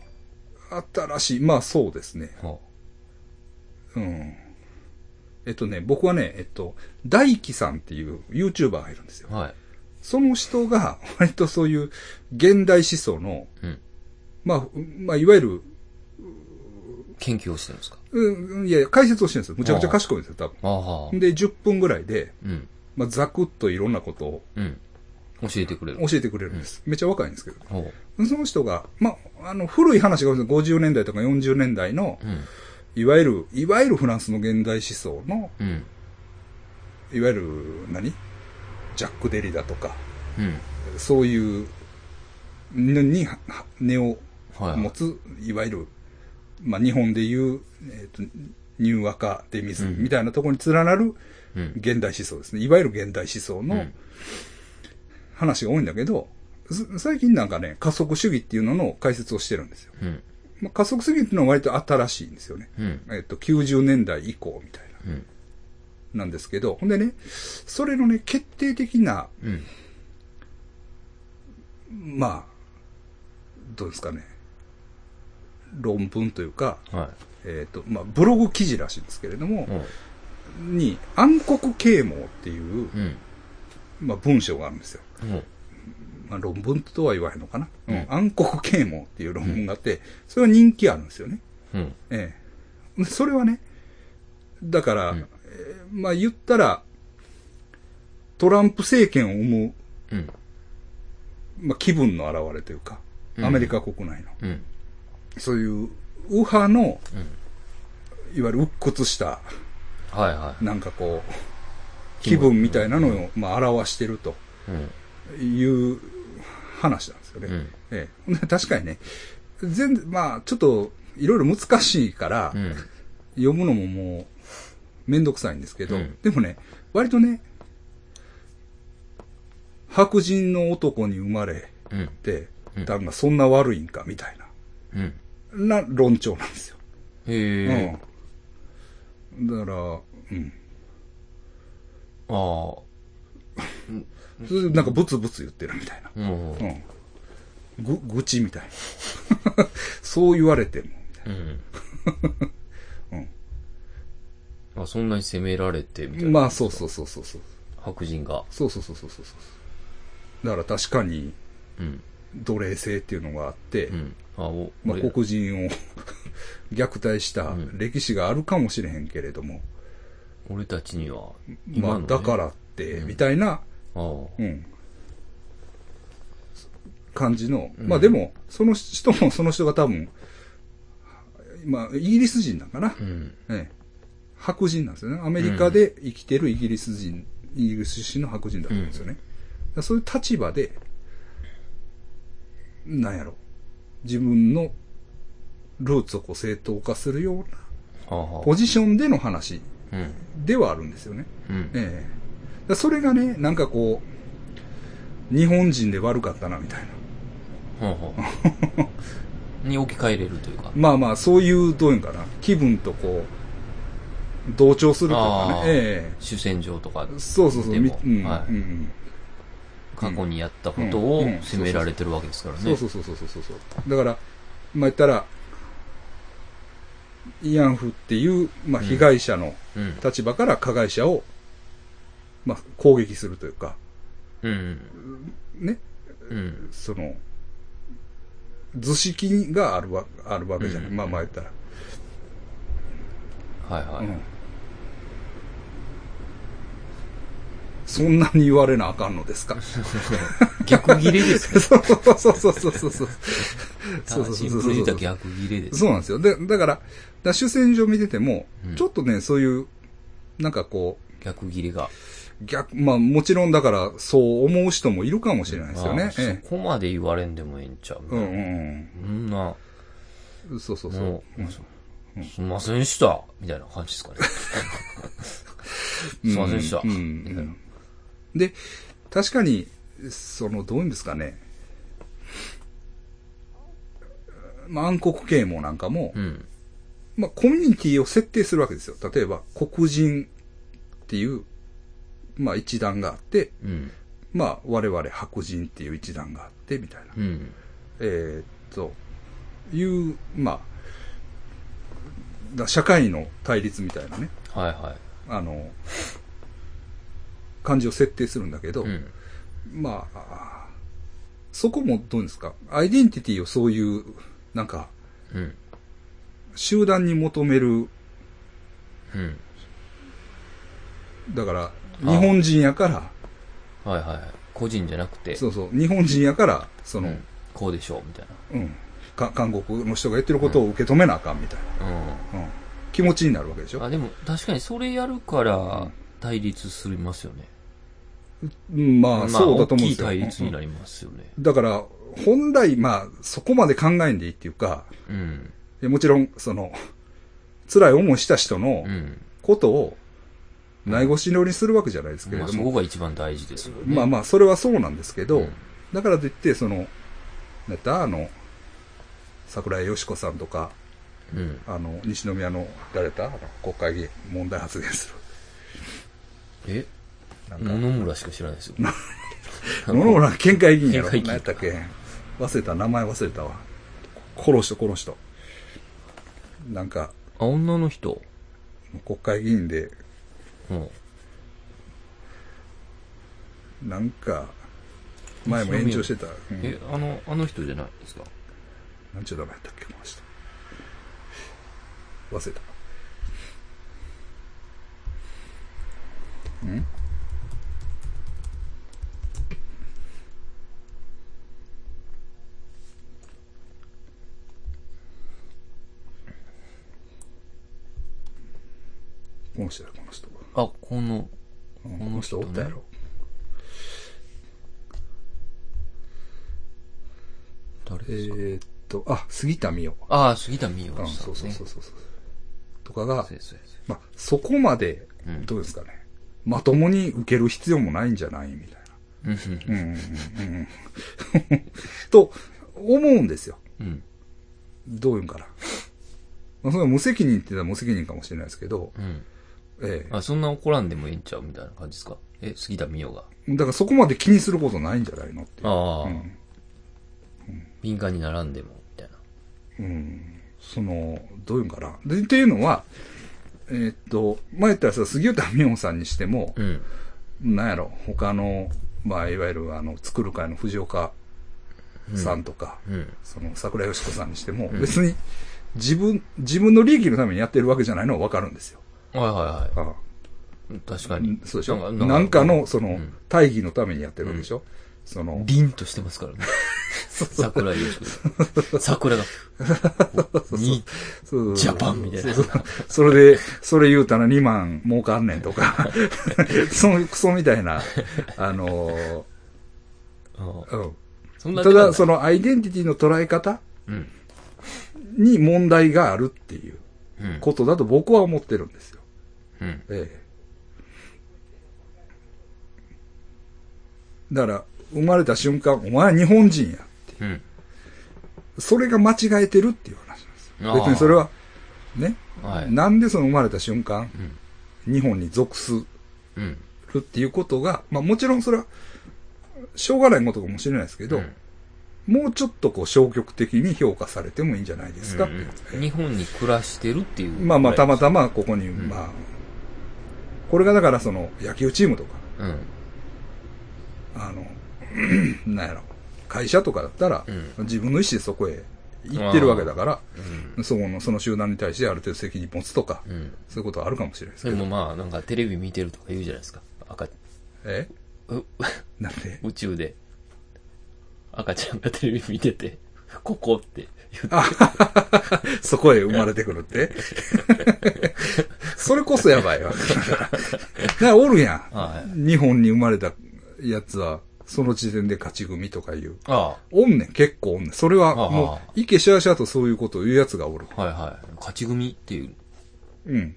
新しい、まあそうですね。ほうん。えっとね、僕はね、えっと、大輝さんっていう YouTuber がいるんですよう。。はい。その人が、割とそういう現代思想の、うん。まあ、まあ、いわゆる、研究をしてるんですか？うん、いやいや、解説をしてるんですよ。むちゃくちゃ賢いんですよ、多分。で、10分ぐらいで、うん。まあ、ざくっといろんなことをうん。教えてくれる。教えてくれるんです。めっちゃ若いんですけど。ほその人が、まあ、あの、古い話が多いです50年代とか40年代のう。、うん。いわゆる、いわゆるフランスの現代思想の、うん。いわゆる何、ジャック・デリダとか、うん。そういう、のに、は根をはい。持つ、いわゆる、まあ、日本でいう、えっ、と、入和歌デミズうんみたいなところに連なるうん。現代思想ですね。いわゆる現代思想のうん話が多いんだけど、す最近なんかね、加速主義っていうのの解説をしてるんですよ。うん。まあ、加速主義っていうのは割と新しいんですよね。うん。えっと、90年代以降みたいな。うん。なんですけど、ほんでね、それのね、決定的な、うん。まあ、どうですかね、論文というか、はえっ、と、まあ、ブログ記事らしいんですけれども。に、暗黒啓蒙っていう、うん。まあ、文章があるんですよ。うん。まあ、論文とは言わへんのかな。ううんん、暗黒啓蒙っていう論文があって、それは人気あるんですよね。うん。ええ。でそれはね、だから、うんえーまあ言ったら、トランプ政権を生む、うん。まあ、気分の表れというか、うんアメリカ国内の、うん。そういう右派の、うん。いわゆる鬱屈した、はいはなんかこう、気分みたいなのを、まあ、表してると。いう話なんですよね。うんええ、で 確かにね、全然、まあ、ちょっと、いろいろ難しいから、うん。読むのももう、めんどくさいんですけど、うんでもね、割とね、白人の男に生まれうん。てうんがそんな悪いんか、みたいうん。な、な論調なんですよ。へえ。うん。だから、うん。ああ。なんかブツブツ言ってるみたいな。うん。うん。ぐ、愚痴みたいな。そう言われても、うん。うん。あ、そんなに責められて、みたいな。まあ、そうそうそうそうそう。白人が。そうそうそうそうそうそう。だから確かにうん。奴隷制っていうのがあって、うん。あ、お、まあ、俺黒人を 虐待したうん歴史があるかもしれへんけれども、俺たちには、まあ、だからって、うんみたいな。うん、感じの、うんまあでも、その人もその人が多分、まあ、イギリス人なんかな、うん。ええ、白人なんですよね。アメリカで生きてるイギリス人、イギリス出身の白人だと思うんですよね。だからそういう立場で、なんやろ、自分のルーツをこう正当化するような。ポジションでの話うん。ではあるんですよね。うん。ええだそれがね、なんかこう、日本人で悪かったな、みたいな。はあはあ。に置き換えれるというか。まあまあ、そういう、どういうんかな、気分とこう、同調するとか。ね。え主戦場とかえ、そうそうそう、うん、はいうんうん。過去にやったことを責められてるわけですからね。そうそうそうそうそうそう。だから、まあ言ったら、慰安婦っていう、まあ被害者のうん。立場から加害者を、まあ攻撃するというか、うん。ね、うん。その、図式があるわあるわけじゃない。うんまあまあ言ったら。はいはい。うんそんなに言われなあかんのですか？逆切れですね。そ うそうそうそうそうそう。そうそうそうシンそうプルに言ったら逆切れです。そうなんですよ。で、だから、だ主戦場見てても、うんちょっとね、そういう、なんかこ逆切れが。う、逆、まあもちろんだから、そう思う人もいるかもしれないですよね。そこまで言われんでもええんちゃうえ。うんうんそんな、うん。そうそうそうも。う、うんすんませんでしたみたいな感じですかね。すいませんでした。うんで、確かに、その、どういうんですかね。まあ、暗黒啓蒙なんかも、うん。まあ、コミュニティを設定するわけですよ。例えば、黒人っていう、まあ、一団があって、うん。まあ、我々白人っていう一団があって、みたいな。うん。えーっと、いう、まあ、だ社会の対立みたいなね、はいはあの、感じを設定するんだけど、い。うん。まあ、そこもどうですか？アイデンティティをそういう、なんか、うん。集団に求める、うん。だから、日本人やから、はいはい。個人じゃなくて、そうそう、日本人やから、その、うんこうでしょう、みたいうん、か韓国の人が言ってることを受け止めなあかんみたいな。な、うん、気持ちになるわけでしょ？うん。あ、でも確かにそれやるから対立すりますよね。うんまあ、そうだと思うんですよ。大きい対立になりますよね。だから、本来、まあ、そこまで考えんでいいっていうか、うん。もちろん、その、辛い思いした人のうん。ことを、ないごしのりするわけじゃないですけれまあ、そこども、が一番大事ですよね。まあまあ、それはそうなんですけど、うんだからといって、その、なんやったあの、桜井よし子さんとか、うん。あの、西宮の、誰だ国会議員、問題発言する。え？なんか野々村しか知らないですよ。野々村県会議員やろ。何やったっけ？忘れた、名前忘れたわ。この人、この人。なんか、あ、女の人？国会議員で、うん。なんか、前も炎上してた。うんえ、あの、あの人じゃないですか？なんちゅう名前やったっけこの人。忘れた。ん？この人や、この人。あ、この、うんこの人ねおったやろ。え誰ですか、ーっと、あ、杉田美代。ああ、杉田美代うん、さん、ね。そうそうそうそう。とかがまあ、そこまでうん、どうですかね。まともに受ける必要もないんじゃないみたいうんな。うん、うん、うんうん。と、思うんですよ。うん。どういうんかな。まあ、それは無責任って言ったら無責任かもしれないですけど、うん。えあ、そんな怒らんでもええんちゃうみたいな感じですか？え、杉田美代が。え。だからそこまで気にすることないんじゃないのっていう。ああ、うん。敏感にならんでも、みたいな。うん。その、どういうんかな。で、っていうのは、えーっと、前言ったらさ、杉浦美音さんにしても、うん。なんやろ、他の、まあ、いわゆる、あの、作る会の藤岡さんとか、うん。その、桜井よし子さんにしても、うん別に、自分、自分の利益のためにやってるわけじゃないのはわかるんですよ。はいはいはあい。確かに。そうでしょ？ななんんかの、そのうん、大義のためにやってるわけでしょ、その、凛としてますからね。桜井よし子。桜が、に、ジャパンみたいな。それで、それ言うたら2万儲かんねんとか、そのクソみたいな、あのうん。ただ、その、のアイデンティティの捉え方うん。に問題があるっていううん。ことだと僕は思ってるんですよ。うん。ええ。だから、生まれた瞬間、お前は日本人や。うん。それが間違えてるっていう話なんです別にそれは、ね。はい。なんでその生まれた瞬間、うん。日本に属すうん。るっていうことが、まあもちろんそれは、しょうがないことかもしれないですけど、うんもうちょっとこう消極的に評価されてもいいんじゃないですか。うんうん日本に暮らしてるっていう。まあまあたまたまここに、んまあ、これがだからその野球チームとか、うん。あの、なんやろ、会社とかだったら、うん自分の意思でそこへ行ってるわけだから、うん。そこの、その集団に対してある程度責任持つとか、うん。そういうことはあるかもしれないですけど。でもまあ、なんかテレビ見てるとか言うじゃないですか。赤、え？う、なんで？宇宙で。赤ちゃんがテレビ見てて、ここって言って。そこへ生まれてくるって？それこそやばいわ。だからおるやん。はい。日本に生まれたやつは、その時点で勝ち組とかいう。あおんねん、結構おんねん。それは、ああもう、いけしゃしゃとそういうことを言うやつがおる。あ、はいはい。勝ち組っていう。うん。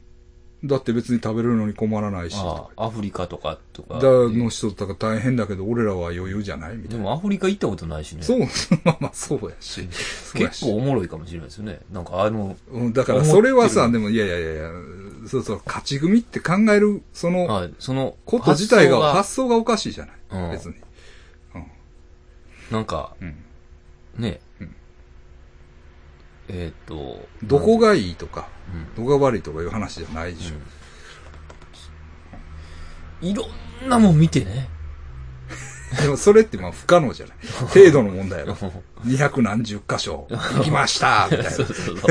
だって別に食べるのに困らないし、ああ、アフリカとか、とか。だの人とか大変だけど、俺らは余裕じゃないみたいな。でもアフリカ行ったことないしね。そう、まあまあそうやし。結構おもろいかもしれないですよね。なんかあの、うん、だからそれはさ、でもいやいやいやいや、そうそう、勝ち組って考える、その、はい、その、こと自体が、発発想がおかしいじゃない。うん別に。想がなんか、うん。ね、うんえっ、と、どこがいいとか、うん、どこが悪いとかいう話じゃないでしょ。いろんなもん見てね。でもそれってまあ不可能じゃない。程度の問題やろ。二百何十箇所 行きましたみたいな。そうそうそ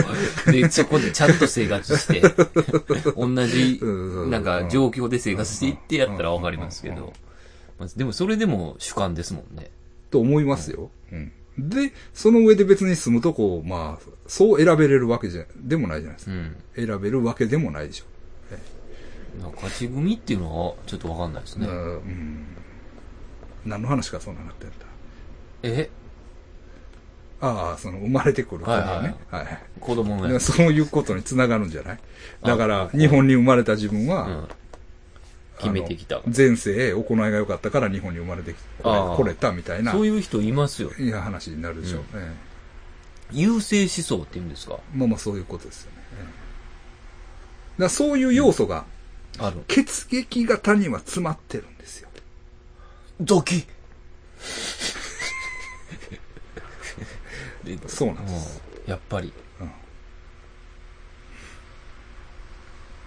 う。で、そこでちゃんと生活して、同じうんうん、なんか状況で生活していってやったらわかりますけうんうんど。まあでもそれでも主観ですもんね。と思いますよ。うん。で、その上で別に住むとこを、まあ、そう選べれるわけじゃ、でもないじゃないですか。うん。選べるわけでもないでしょ。なんか勝ち組っていうのはちょっとわかんないですねう。んうん。何の話かそんななってんだ。え？ああ、その生まれてくる子供ね。はいはい。子供が。だからそういうことにつながるんじゃない？だからあ、日本に生まれた自分は、うん。決めてきた。前世行いが良かったから日本に生まれてきああ来れたみたいな、そういう人いますよ。いや話になるでしょう、うんえ優勢思想って言うんですか？えまあまあそういうことですよね。ええだそういう要素がある。血液型には詰まってるんですよ。ドキでそうなんです。うんやっぱり、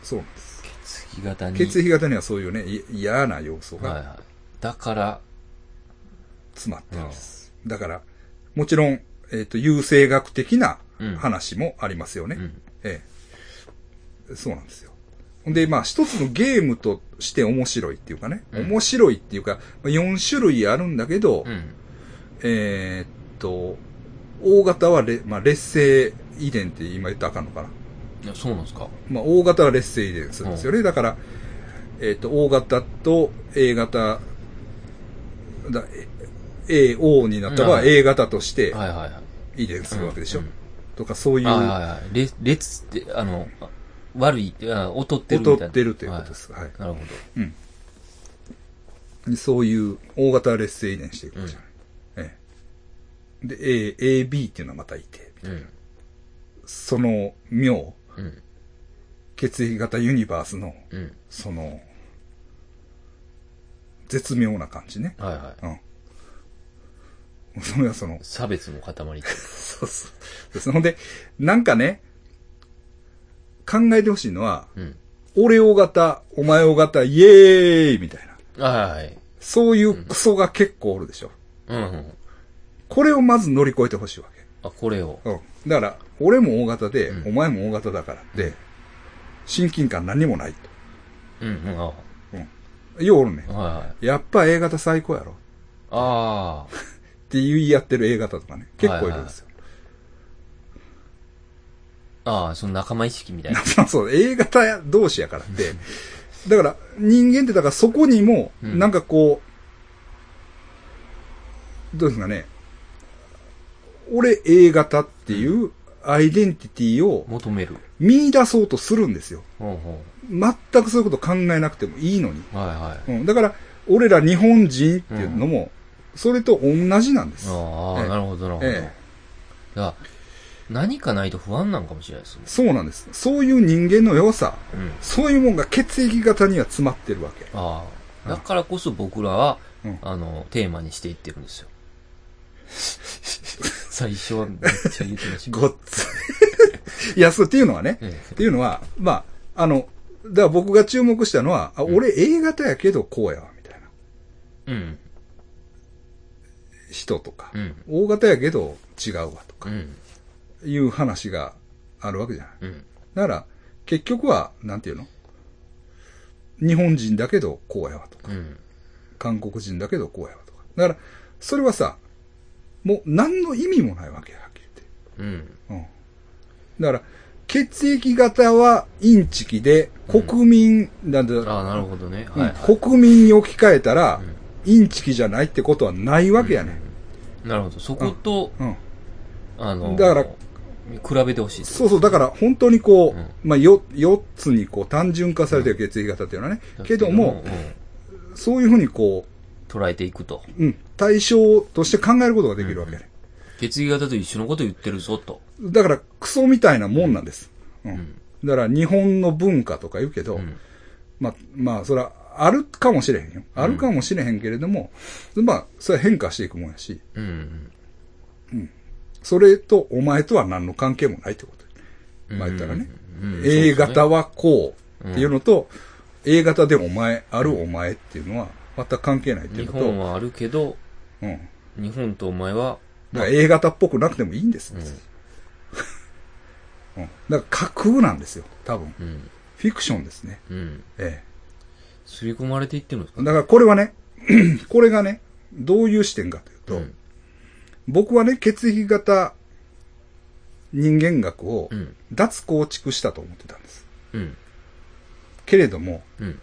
そうなんです。血液型に。血液型にはそういうね、い嫌な要素がはいはい。だから、詰まってるんです。だから、もちろん、えっ、と、優生学的なうん話もありますよね。うん。ええ。そうなんですよ。で、まあ、一つのゲームとして面白いっていうかね、うん面白いっていうか、まあ4種類あるんだけど、うん。えーっと、大型はレ、まあ、劣勢遺伝って今言ったらあかんのかな。いや、そうなんですか。まあ、大型は劣勢遺伝するんですよね。だから、えーっと、大型と A 型、だ A、O になった場合、うん A 型として。遺伝するわけでしょ？うんとか、そういう、はいはいはい。列、列って、あの、あ悪い劣ってるみたいな。劣ってるということです。はい。はい。なるほうん。そういう大型劣勢遺伝していくじゃない。ええ。で、A、AB っていうのはまたいて、ど。うん。その妙、うん。血液型ユニバースの、うん。その、絶妙な感じね。はいはい。うん。それはその、差別の塊。そうそう。ですほんで、なんかね、考えてほしいのは、うん。俺大型、お前大型、イエーイみたいな。はいはい。そういうクソが結構おるでしょ。うんうん。これをまず乗り越えてほしいわけ。あ、これを。うん。だから、俺も大型で、うんお前も大型だからって、親近感何もないと。うんうん。あうん。ようおるね。はいはい。やっぱ A 型最高やろ。あって言い合ってる A 型とかね。結構いるんですよ。あ。ああ、その仲間意識みたいな。そう A 型同士やからって。だから、人間ってだからそこにも、うんなんかこう、どうですかね。俺 A 型っていうアイデンティティを求める。見出そうとするんですよ。全くそういうこと考えなくてもいいのに。う。はいはい。うん、だから、俺ら日本人っていうのも、それと同じなんです。ああ、ええなるほどなるほど。ええ何かないと不安なんかもしれないですね。そうなんです。そういう人間の良さ、うん。そういうもんが血液型には詰まってるわけ。ああ。だからこそ僕らは、うんあの、テーマにしていってるんですよ。最初はめっちゃ言ってました。ごっつ。いや、そうっていうのはね、えっていうのは、まあ、あの、だから僕が注目したのは、あ、俺 A 型やけどこうやわ、みたいなえうん。人とか、うん。O 型やけど違うわ、とか、うん。いう話があるわけじゃない。うん。だから、結局は、なんていうの？日本人だけどこうやわ、とか、うん。韓国人だけどこうやわ、とか。だから、それはさ、もう何の意味もないわけや、はっきり言って。うん。うん。だから、血液型はインチキで、国民、なんだ、ああ、なるほどね。うんはい、はい。国民に置き換えたら、うんインチキじゃないってことはないわけやね。なるほど。そこと、うん。あの、だから比べてほしいですそうそう、だから本当にこう、うんまあ、よ、4つにこう単純化されてる血液型っていうのはね、けども、うんそういうふうにこ捉えていくと。う、うん、対象として考えることができるわけね。血液型と一緒のこと言ってるぞと。だから、クソみたいなもんなんです。うん。んだから、日本の文化とか言うけど、うん。まあ、まあ、それは、あるかもしれへんよ。あるかもしれへんけれども、まあ、それは変化していくもんやし、うん。それとお前とは何の関係もないってこと。うん。まあ言ったらね。うん。うん A 型は、はこうっていうのと、A 型でお前、あるお前っていうのは、全く関係ないってい日うこと本はあるけど、うん。日本とお前は、だから A 型っぽくなくてもいいんです。うん。だから架空なんですよ、多分。うん。フィクションですね。うん。え刷り込まれていってるんですかえ。だからこれはね、これがね、どういう視点かというと、うん僕はね、血液型人間学をうん。脱構築したと思ってたんです。うん。けれども、うん。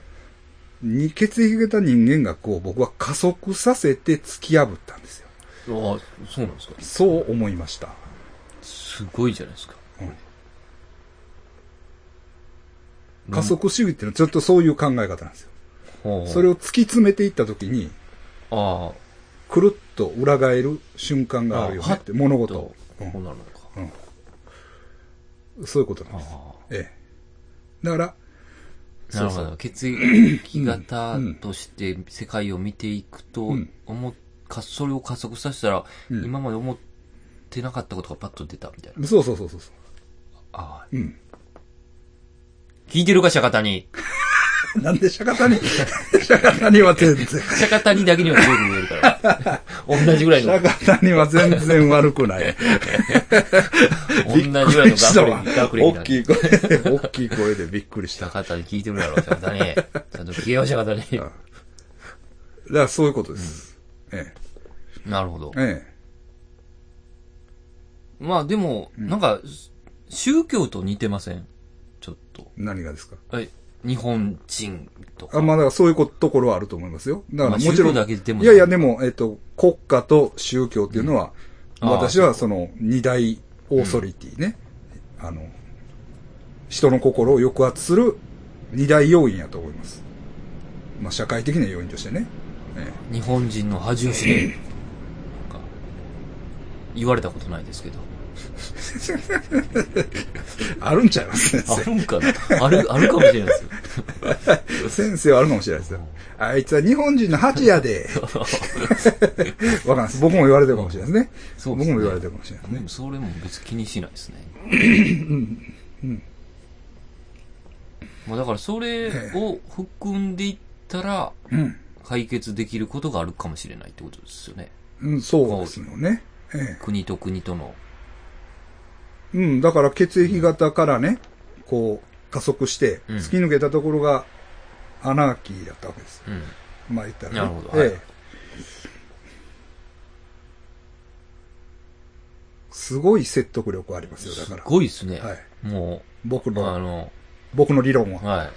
に血液型人間学を僕は加速させて突き破ったんですよ。そうなんですか。そう思いました。すごいじゃないですか。加速主義っていうのはちょっとそういう考え方なんですよ。それを突き詰めていったときに、あくるっと裏返る瞬間があるよねって、物あ、事とを。、こうなるのか。うんそういうことなんです。あええ。だから、あ。なるほど。血液型として世界を見ていくとかそれを加速させたら、うん今まで思ってなかったことがパッと出たみたいな。そうそうそうそう。ああ。うん。聞いてるか、釈迦谷。なんで釈迦谷、釈迦谷は全然、釈迦谷だけには強く見えるから。同じぐらいの、釈迦谷は全然悪くない。同じぐらいのびっくりしたわ学歴。大きい声で、大きい声でびっくりした。釈迦谷聞いてるやろ、釈迦谷。ちゃんと聞けよ、釈迦谷。だからそういうことです。えなるほどえ。。えまあでも、なんか、宗教と似てません？ちょっと。え。何がですか？え、日本人とか。あ、まあだからそういうこところはあると思いますよ。だからまあもちろん。宗教だけでもいやいや、でも、えっと、国家と宗教っていうのは、うんああ私はその二大オーソリティね。あの、人の心を抑圧する二大要因やと思います。まあ社会的な要因としてね。え日本人の恥を知れ。なんか言われたことないですけど。え あるんちゃいます？あ先るんかな？ある、あるかもしれないですよ。生。先生はあるかもしれないですよ。あいつは日本人の恥やで。わかんないです。僕も言われてるかもしれないですね。ね僕も言われてるかもしれないですね。それも別に気にしないですね。まあだからそれを含んでいったら、うん。解決できることがあるかもしれないってことですよね。うん、そうですよね。ええ。国と国との。うん、だから血液型からね、こう、加速して、うん突き抜けたところが、アナーキーだったわけです。うん。まあ言ったらね。なるほどはいええすごい説得力ありますよ、だすから。ごいですね。はい。もう、あ僕の、の、僕の理論は。はい。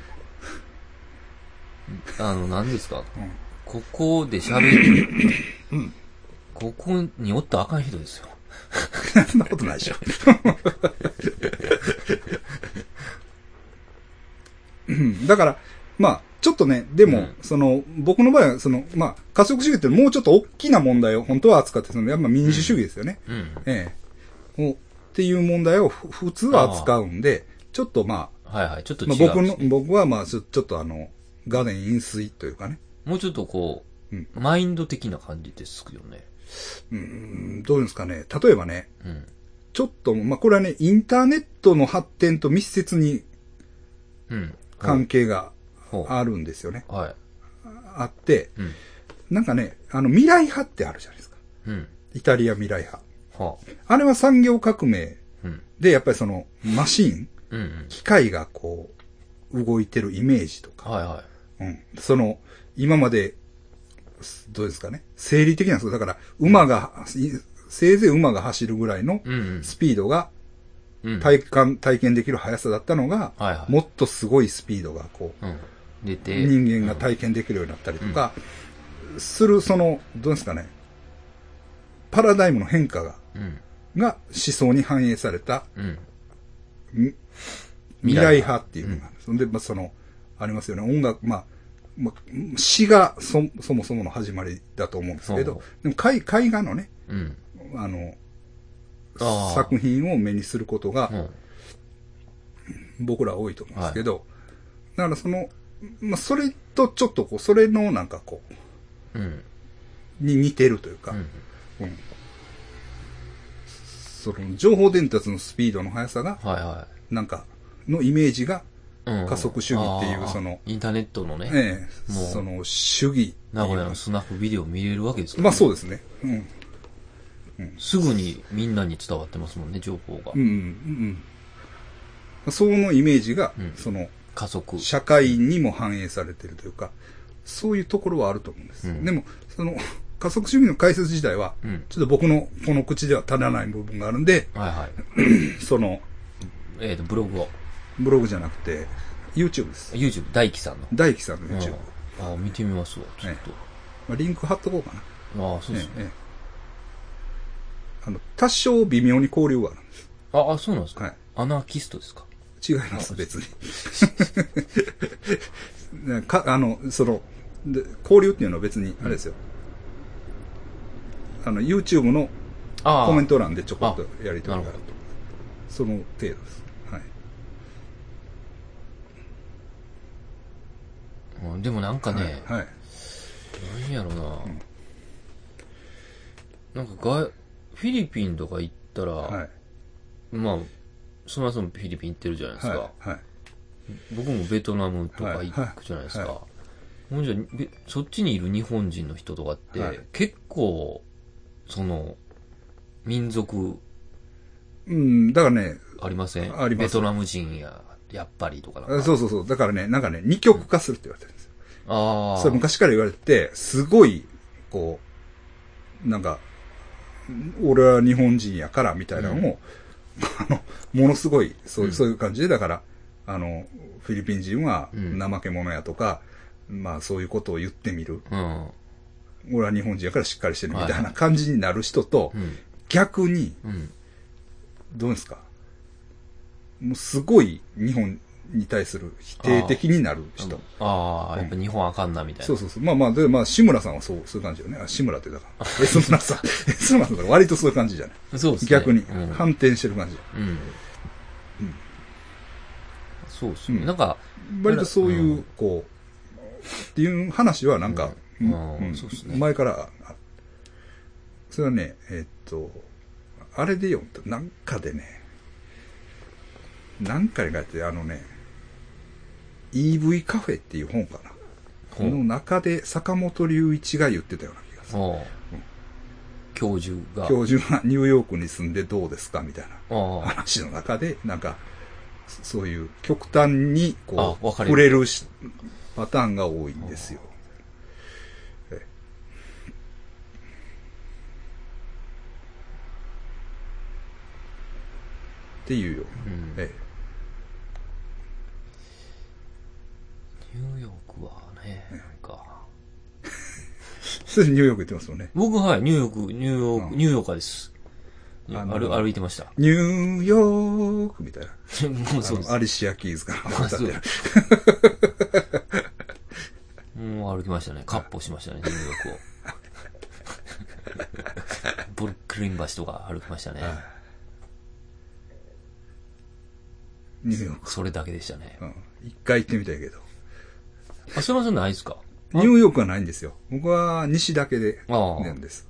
あの、何ですか？うんここで喋る。ここにおったらあかん人ですよ。そんなことないでしょ。うんだから、まあ、ちょっとね、でも、うんその、僕の場合は、その、まあ、加速主義ってもうちょっと大きな問題を本当は扱って、その、やっぱ民主主義ですよね。うん。ええ。をっていう問題をふ普通は扱うんで、ちょっとまはいはい。ちょっとあ、違う、まあ、僕の、僕はまあ、ちょちょっとあの、画面飲水というかね。もうちょっとこう、うんマインド的な感じですよね。うん、どういうんですかね。例えばね、うん。ちょっと、まあ、これはね、インターネットの発展と密接にうん。関係が。あるんですよね。はい。あって、うん。なんかね、あの、未来派ってあるじゃないですか。うん。イタリア未来派。はあれは産業革命あ。うん。で、やっぱりその、マシン、うんうん。機械がこう、動いてるイメージとか、はいはうん。その、今まで、どうですかね？生理的なんですよ。だから、馬が、いせいぜい馬が走るぐらいのスピードが。体感、体験できる速さだったのが。もっとすごいスピードがこう、うん。出て。人間が体験できるようになったりとか、する、その、どうですかね？パラダイムの変化が、うん。が思想に反映された未来派っていうのがあるん。で、まあ、その、ありますよね。音楽、まあ、まあ、詩がそそもそもの始まりだと思うんですけほど、でも絵絵画のね、うん。あの、作品を目にすることがうん。僕ら多いと思うんですけど、だからその、まあ、それとちょっとこう、それのなんかこうん。う、に似てるというか、うん。うんその情報伝達のスピードの速さが、はいはなんか、のイメージが。加速主義っていうそのインターネットのね、ええもうその主義名古屋のスナフビデオ見れるわけですから、まあそうですね。うん。すぐにみんなに伝わってますもんね、情報がうん。。うん。うん。そのイメージが、うんその、加速。社会にも反映されてるというか、そういうところはあると思うんです。うんでも、その、加速主義の解説自体は、うん。ちょっと僕のこの口では足らない部分があるんで、はいはい。その、えっ、と、ブログを。ブログじゃなくて、YouTube です。YouTube、大輝さんの。大輝さんの YouTube。ああ、見てみますわ、ちょっまあ、リンク貼っとこうかな。と。ああ、そうですね。えええあの、多少微妙に交流があるんです。あ、あ、そうなんですか、はい。アナーキストですか違います、別に。ね か、あの、その、で交流っていうのは別に、あれですよ。あの、YouTube の。コメント欄でちょこっとやりとりがあると。その程度です。はい。うんでもなんかね、はい。はい。何やろな、なんかが、フィリピンとか行ったら、はい。まあ、そもそもフィリピン行ってるじゃないですか。はい。はい。僕もベトナムとか行くじゃないですか。はいはほんじゃべそっちにいる日本人の人とかって、はい結構、その、民族うん、だからね、ありません？ありますベトナム人や、やっぱりとか。そうそうそう。だからね、なんかね、二極化するって言われてるんですよ。ああ。それ昔から言われてて、すごい、こう、なんか、俺は日本人やから、みたいなのを、あの、ものすごい、そういう、うんそういう感じで、だから、あの、フィリピン人はうん怠け者やとか、まあそういうことを言ってみる。うん。俺は日本人やからしっかりしてるみたいはいな感じになる人とう、ん。逆に、うん。どうですか？もうすごい日本に対する否定的になる人。ああ、やっぱ日本あかんな、みたいな。そうそうそう。まあまあ、で、まあ、志村さんはそう、そういう感じよね。あ、志村ってだから。安村さん。安村さんとか割とそういう感じじゃない？そうですね。逆にうん。反転してる感じ。うん。そうですね。うんなんか、割とそういう、うんこう、っていう話はなんか、前から、あそれはね、えーっと、あれで読むと、なんかでね、なんかに書いて、あのね、EV カフェっていう本かな。ほうの中で坂本龍一が言ってたような気がする。おう教授が。教授が ニューヨークに住んでどうですかみたいな。話の中で、なんか、そそういう極端にこう触れるしパターンが多いんですよ。えっていうよ。うんえニューヨークはね、なんか。え。それニューヨーク行ってますよね。僕はい、ニューヨーク、ニューヨーク、うんニューヨーカーです。あの歩歩いてました。ニューヨークみたいな。もうそうですあのア。リシア・キーズから歌ってる。もう歩きましたね。カッ歩しましたね、ニューヨークを。ブルックリン橋とか歩きましたね。ニューヨーク。それだけでしたね。うん。一回行ってみたいけど。あ、それはそんないですか？ニューヨークはないんですよ。僕は西だけでなんです。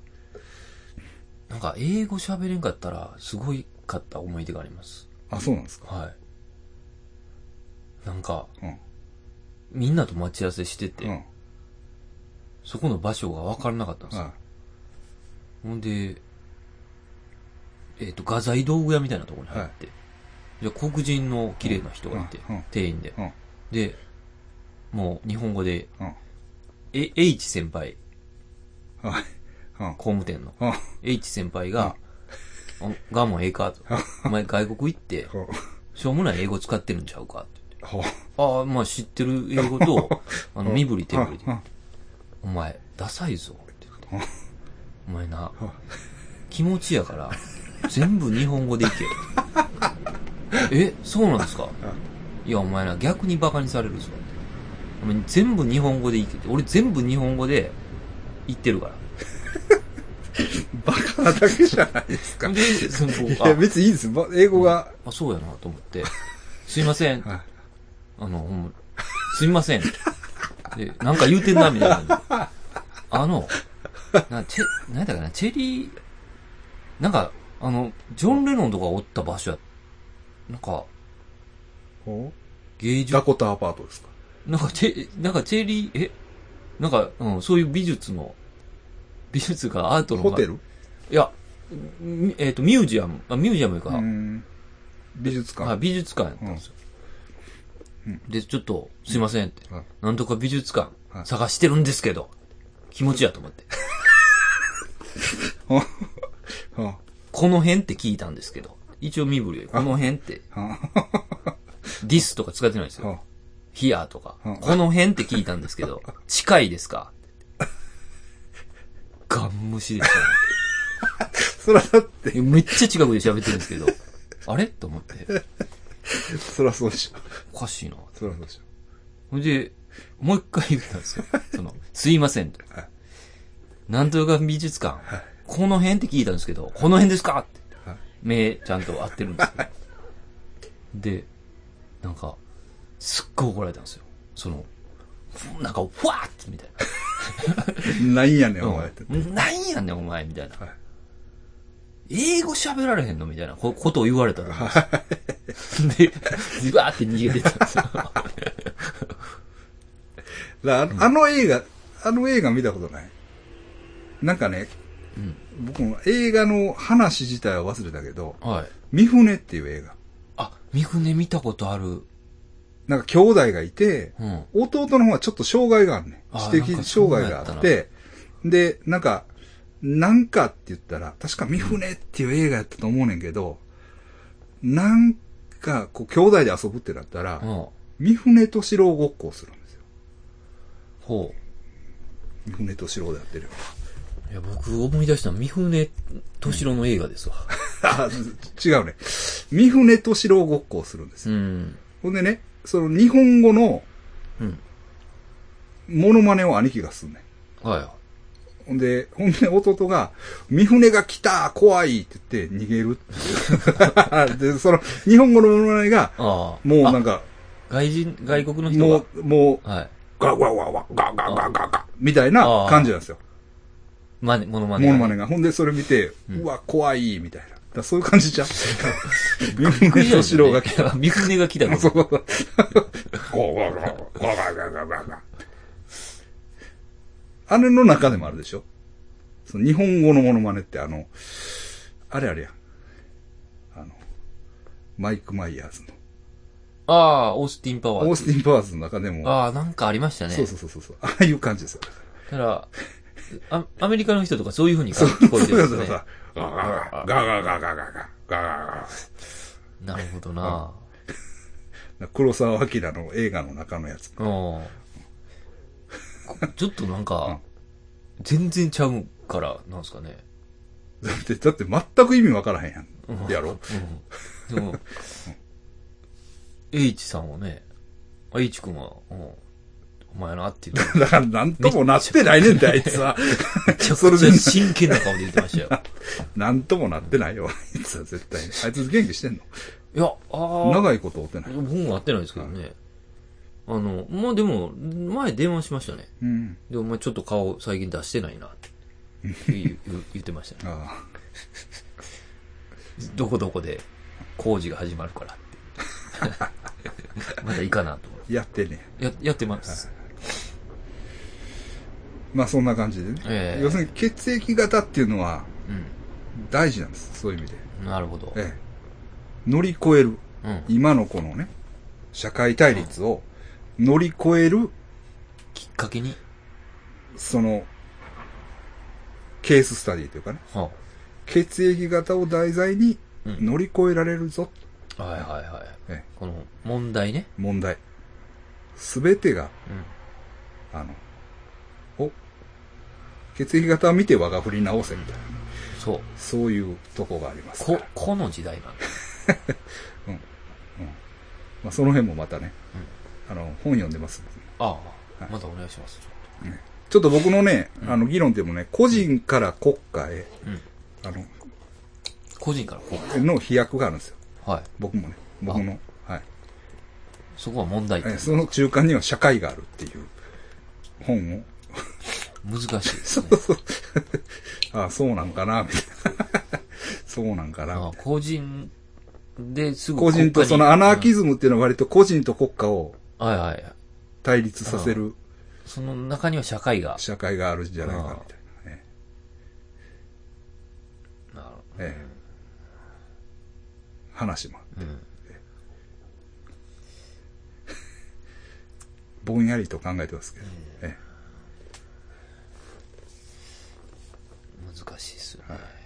なんか、英語喋れんかったら、すごいかった思い出があります。あ、そうなんですか？はい。なんか、うん。みんなと待ち合わせしてて、うん。そこの場所が分からなかったんですよ。はほんで、えっ、と、画材道具屋みたいなところに入って、じゃあ黒人の綺麗な人がいて、店員で。で、もう日本語で、うん。え、H 先輩、はい。うん。工務店のうん。H 先輩が、おガモンええかと。お前外国行って、ほしょうもない英語使ってるんちゃうかって。言って。ああ、まあ知ってる英語と、あの、身振り手振りでうん。お前、ダサいぞって言って。お前なうん、気持ちやから、全部日本語でいけ。え、そうなんですか？いや、お前な、逆にバカにされるぞ。お前全部日本語でいけて。俺全部日本語で言ってるから。バカなだけじゃないですか。いで、そのや、別にいいです。ば英語が、あ、あ、そうやなと思って。すいません。はあの、ほんますみません。で、なんか言うてんな、みたいな感じで。あの、な、チェ、何だかな、チェリー、なんか、あの、ジョン・レノンとかおった場所や、なんか、ほ芸術うダ、コタアパートですか？なんかチェ、なんかチェリー、え、なんか、うん、そういう美術の、美術がアートの。ホテル？いや、みえっ、と、ミュージアム、あミュージアムか、うん。美術あ館。美術館やったんですよ。うんで、ちょっと、すいませんって。はいなんとか美術館はい探してるんですけど、気持ちやと思って。はこの辺って聞いたんですけど、一応身振りで、この辺って、ディスとか使ってないですよ。ヒアとかうん。この辺って聞いたんですけど、近いですか？ガン無視でしたね。あ そらだって、めっちゃ近くで喋ってるんですけど、あれ？と思って、そらそうでしょ。おかしいな。そらそうでしょ。ほんで、もう一回言ったんですよ。その、すいませんとはい。なんとか美術館、はいこの辺って聞いたんですけど、この辺ですか？って。はい目ちゃんと合ってるんですよ。で、なんか、すっごい怒られたんですよ。その、ふなんか、ふわーってみたいな。なんやねん、お前って。うんなんやねん、お前、みたいな。はい英語喋られへんのみたいなこことを言われたんですよ。で、ズバーって逃げてたんですよ。あの映画、あの映画見たことない？なんかね、うん僕も映画の話自体は忘れたけど、はい。三船っていう映画。あ、三船見たことある。なんか兄弟がいて、うん。弟の方はちょっと障害があるね知的障害があって、で、なんか、なんかって言ったら、確か三船っていう映画やったと思うねんけど、なんか、こう、兄弟で遊ぶってなったら、うん。三船と四郎ごっこをするんですよ。ほ三船と四郎でやってるよ。う。いや、僕思い出したの三船敏郎の映画ですわ。あ、違うね。三船と四郎ごっこをするんですよ。うん。ほんでね、その日本語の、うん。モノマネを兄貴がすんねん。はいほんで、ほんで弟が、三船が来た怖いって言って逃げるっい。で、その、日本語のものまねがい。、もうなんか、外人、外国の人も。う、もう、はい。ガワワワ、ガガガガガ、みたいな感じなんですよ。モノマネま。モノマネが。ほんで、それ見て、うわ、怖い、みたいな。だそういう感じじゃん。三船と四郎が来た。三船が来たその。う。ゴーゴーゴーゴーゴーゴーゴーゴーゴーあれの中でもあるでしょその日本語のモノマネってあの、あれあれや。あの、マイク・マイヤーズの。ああ、オースティンパワー。オースティン・パワーズの中でも、ああ、なんかありましたね。そうそうそうそうそう。ああいう感じですよ。だから、あアメリカの人とかそういう風に聞こえてるんですねそうそうそう。。ガガガガガガガガガガガガなるほどな。ガ黒沢明の映画の中のやつ。うん。ちょっとなんか、全然ちゃうから、なんですかね。だって、だって全く意味わからへんやうんん。やろ？うん。でも、H さんはね、H 君は、うん、お前なって言って、だからなんともなってないねんて、あいつは。めちゃそれでくちゃ真剣な顔で言ってましたよ。なんともなってないよ、あいつは絶対に。あいつ元気してんの？いや、ああ。長いこと追ってない。僕も会ってないですけどね。あの、まあでも、前電話しましたね。うん。で、お前ちょっと顔最近出してないなって言ってましたね。あどこどこで工事が始まるからって。まだいいかなと思っあ、やってね。て。や、やってます。まあそんな感じでね。ええ要するに血液型っていうのはう大事なんです。そういう意味で。ん。なるほど。ええ。乗り越える。うん。今のこのね、社会対立を乗り越える、きっかけに？その、ケーススタディというかね、は血液型を題材にうん乗り越えられるぞ。あ、はいはいはい。ええこの問題ね。問題。すべてが、うん。あの、お、血液型を見て我が振り直せみたいな、そう。そういうとこがありますからこ、この時代なんだ。まあ、その辺もまたね、あの、本読んでます。ああ、はいまたお願いします。ちょっと僕のね、うんあの、議論でもね、個人から国家へ、うん。あの、個人からこの飛躍があるんですよ。う。はい。僕もね、僕の。はい。そこは問題点え。その中間には社会があるっていう本を、難しいですね。あ あ、そうなんかな、みたいな。そうなんかな。ああ個人ですぐ個人とそのアナーキズムっていうのは割と個人と国家をうんはいはい。対立させるその中には社会が。社会があるんじゃないかみたいなね。なるほどええ話もあってうん。ぼんやりと考えてますけど。え難しいですよね。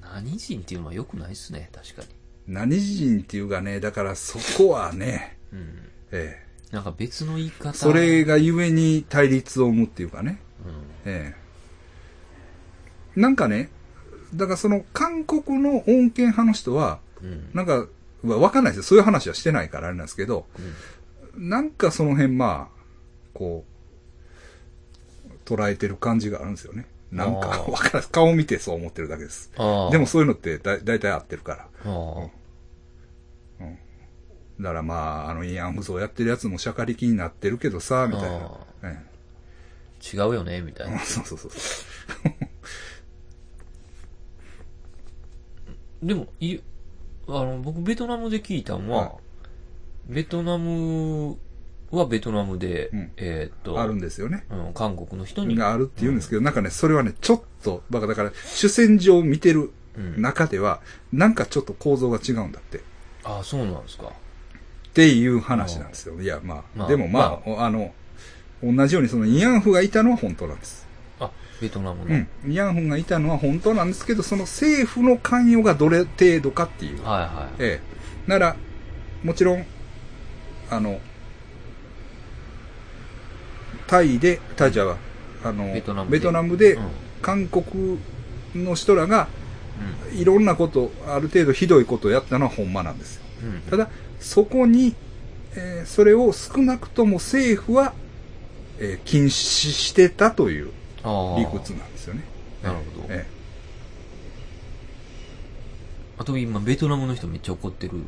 まあ、何人っていうのは良くないですね、確かに。え何人っていうかね、だからそこはね、うん。えなんか別の言い方。えそれがゆえに対立を生むっていうかね。ええなんかね、だからその韓国の穏健派の人は、うん。うん。なんか、わわかんないですよ。そういう話はしてないからあれなんですけど、なんかその辺まあ、こう、捉えてる感じがあるんですよね。なんか、わからん。顔見てそう思ってるだけです。でも、そういうのってだ大体合ってるから。あだからまあ、あの、慰安婦像やってるやつも釈迦力になってるけどさ、みたいな違うよね、みたいえな。そうそうそう。でも、い、あの、僕、ベトナムで聞いたのは、はいベトナムはベトナムで、うんえーっと、あるんですよね。うん、韓国の人に、があるって言うんですけど、なんかね、それはね、ちょっと、だから、だから主戦場を見てるうん、中では、なんかちょっと構造が違うんだって。ああ、そうなんですか。っていう話なんですよ。いや、まあ、まあでもまあ、あの、同じようにその慰安婦がいたのは本当なんです。あ、ベトナムの。うん。慰安婦がいたのは本当なんですけど、その政府の関与がどれ程度かっていう。はいはい。ええ。なら、もちろん、あの、タイで、タイじゃは、あの、ベトナムでベトナムでうん、韓国の人らが、いろんなこと、ある程度ひどいことをやったのはほんまなんですよ。ただ、そこに、えーそれを少なくとも政府は、えー禁止してたという。理屈なんですよね。なるほどえあと今、ベトナムの人めっちゃ怒ってるん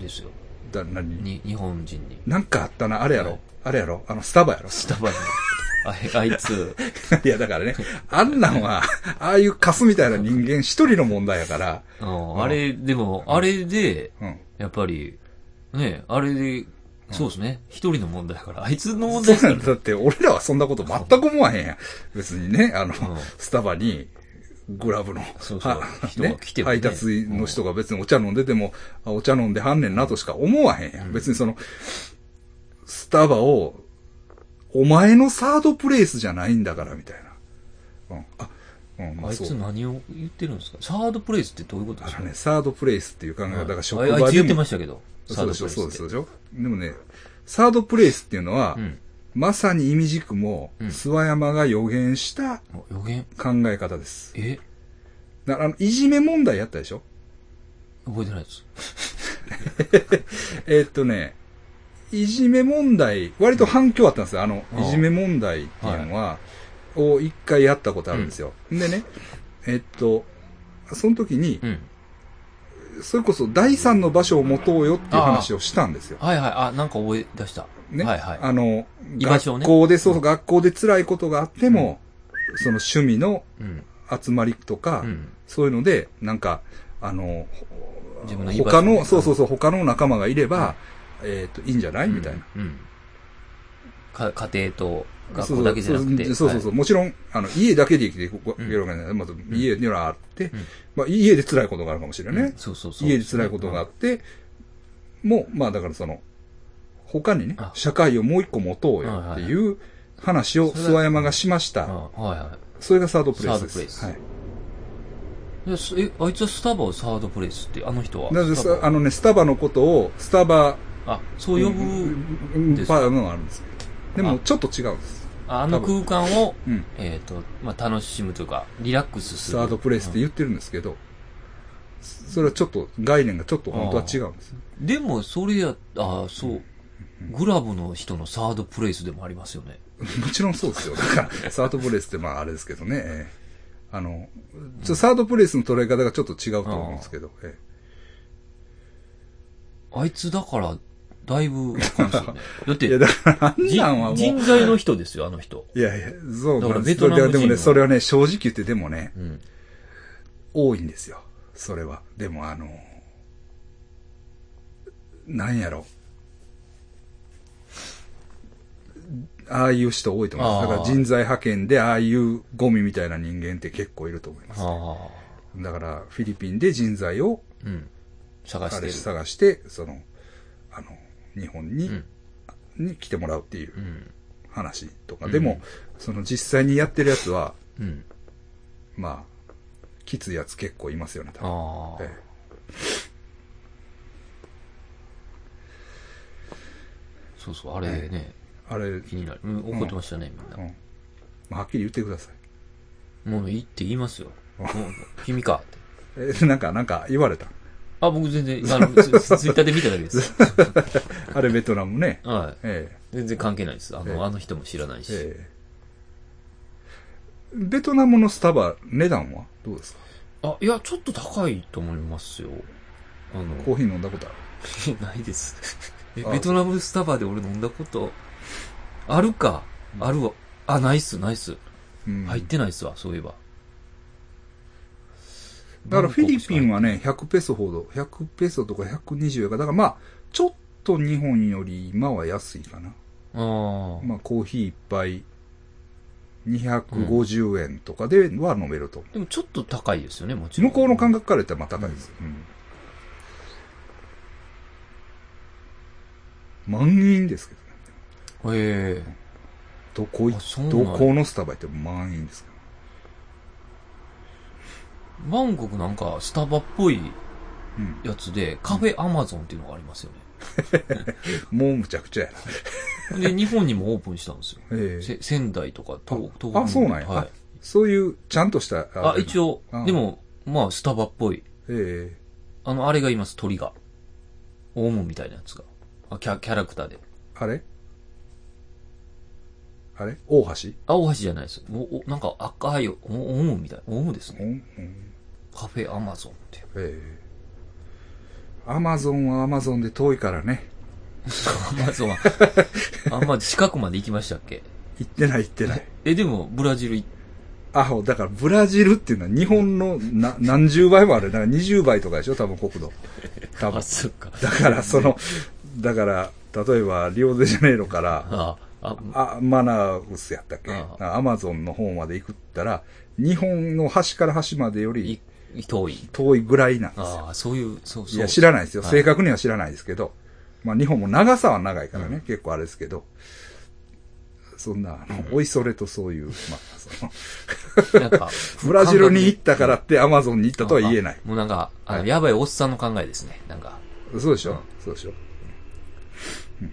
ですよ。えだ何？に、日本人に。なんかあったな、あれやろ、はいあれやろ？あの、スタバやろ？スタバに。ああいつ、いや、だからね、あんなんは、ああいうカスみたいな人間一人の問題やから、うん。あれ、でも、あれで、うん。やっぱり、ね、あれで、そうですね。一人の問題だから、あいつの問題だから。だ。だって、俺らはそんなこと全く思わへんやん。別にね、あの、ん。スタバに、グラブの、そうそう。は 人が来てもね。配達の人が別にお茶飲んでても、あお茶飲んではんねんなとしか思わへんやん。別にその、スタバを、お前のサードプレイスじゃないんだから、みたいな。うん。あ、うん、まああいつ。何を言ってるんですか？サードプレイスってどういうことですか？ね、サードプレイスっていう考え方が職あ場でも。あいつ言ってましたけど。そうでしょ、サードプレイスってそうです、そうでしょ。でもね、サードプレイスっていうのは、うん。まさに意味軸も、うん諏訪山が予言したお予言？考え方です。え？だからあの、いじめ問題やったでしょ？覚えてないです。えーっとね、いじめ問題、割と反響あったんですよ。あの、いじめ問題っていうのは、を一回やったことあるんですよ。でね、えっと、その時に、うん。それこそ第三の場所を持とうよっていう話をしたんですよ。はいはい。あ、なんか覚え出した。ね。はいはい。あの、学校で、そう学校で辛いことがあっても、その趣味のうん。集まりとか、うん。そういうので、なんか、あの、他の、そうそうそう、他の仲間がいれば、えっ、と、いいんじゃない？みたいな。うん。うん。か、家庭と学そうそう校だけじゃなくて。そうそうそう、はいもちろん、あの、家だけで生きていくわけわけない。まず、家にはあって、うんまあ、家で辛いことがあるかもしれないね。うんそうそうそう。家で辛いことがあって、もう、まあ、だからその、他にねあ、社会をもう一個持とうよっていう話を諏訪山がしました。あはいはそれがサードプレイスです。サードプレイスはい。え、あいつはスタバをサードプレイスって、あの人は？なぜあのね、スタバのことを、スタバ、あ、そう呼ぶ、うんですか？パーのがあるんです。でも、あちょっと違うんです。ああの空間を、うん。えっ、と、まあ、楽しむというか、リラックスする。サードプレイスって言ってるんですけど、それはちょっと、概念がちょっと本当は違うんです。でも、それや、あそう。グラブの人のサードプレイスでもありますよね。もちろんそうですよ。だから、サードプレイスってまああれですけどね。ええあの、ちょサードプレイスの捉え方がちょっと違うと思うんですけど、えあいつだから、だいぶ。だっえいや、て、だから、あんじなんはもう、人材の人ですよ、あの人。いやいや、そうだからベトナム人はでもね、それはね、正直言ってでもね、うん。多いんですよ。それは。でもあの、なんやろ。ああいう人多いと思います。だから人材派遣でああいうゴミみたいな人間って結構いると思います。ああ。だからフィリピンで人材をうん。探してる。探して、その、あの、日本に、うんに来てもらうっていううん。話とか。うんでも、その実際にやってるやつは、うん。まあ、きついやつ結構いますよね、多分。そうそう、あれね、えあれ、気になる。うん、怒ってましたね、みんな。うんまあはっきり言ってください。もういいって言いますよ。もう君かって。え、なんか、なんか言われた。あ、僕全然、あの、ツツイッターで見ただけです。あれベトナムね。はい。え全然関係ないです。あええの、あの人も知らないえし。ええベトナムのスタバ、値段はどうですか？あ、いや、ちょっと高いと思いますよ。あの、コーヒー飲んだことある？ないです。えあベトナムスタバで俺飲んだこと、あるか。あるわ。あ、ないっす、ないっす。うん入ってないっすわ、そういえば。だからフィリピンは、はね、100ペソほど、100ペソとか120円か。だからまあ、ちょっと日本より今は安いかな。ああ、まあ、コーヒー一杯250円とかでは飲めると思う。でもちょっと高いですよね、もちろん。向こうの感覚から言ったらまあ高いです。うん。万円ですけどね。へえどこどこのスタバ行っても万円ですかバンコクなんかスタバっぽい。やつで、カフェアマゾンっていうのがありますよね。もうむちゃくちゃやな。で、日本にもオープンしたんですよ。ええせ仙台とか東北のあそうなんやはい。そういう、ちゃんとした。あ、一応。でも、まあ、スタバっぽい。ええあの、あれがいます、鳥が。オウムみたいなやつが。あキャキャラクターで。あれ？あれ？大橋？あ、大橋じゃないです。おおなんか赤い、おオウムみたい。オウムですね。カフェアマゾンっていう。ええアマゾンはアマゾンで遠いからね。アマゾンは、あんま近くまで行きましたっけ？行ってない行ってない。え、でも、ブラジル行っあ、だからブラジルっていうのは日本のな何十倍もある。だから20倍とかでしょ？多分国土。多分あ、。そっか。だからその、だから、例えばリオデジャネイロから、あ、マナウスやったっけ？あアマゾンの方まで行くったら、日本の端から端までよりい遠い。遠いぐらいなんですよ。ああ、そういう、そうそう。いや、知らないですよ。はい正確には知らないですけど。まあ、日本も長さは長いからね、結構あれですけど。そんな、あの、おいそれとそういう、まあ、その、なんか、ブラジルに行ったからってアマゾンに行ったとは言えない。もうなんか、あの、はいやばいおっさんの考えですね。なんか。そうでしょ、うんそうでしょ、うん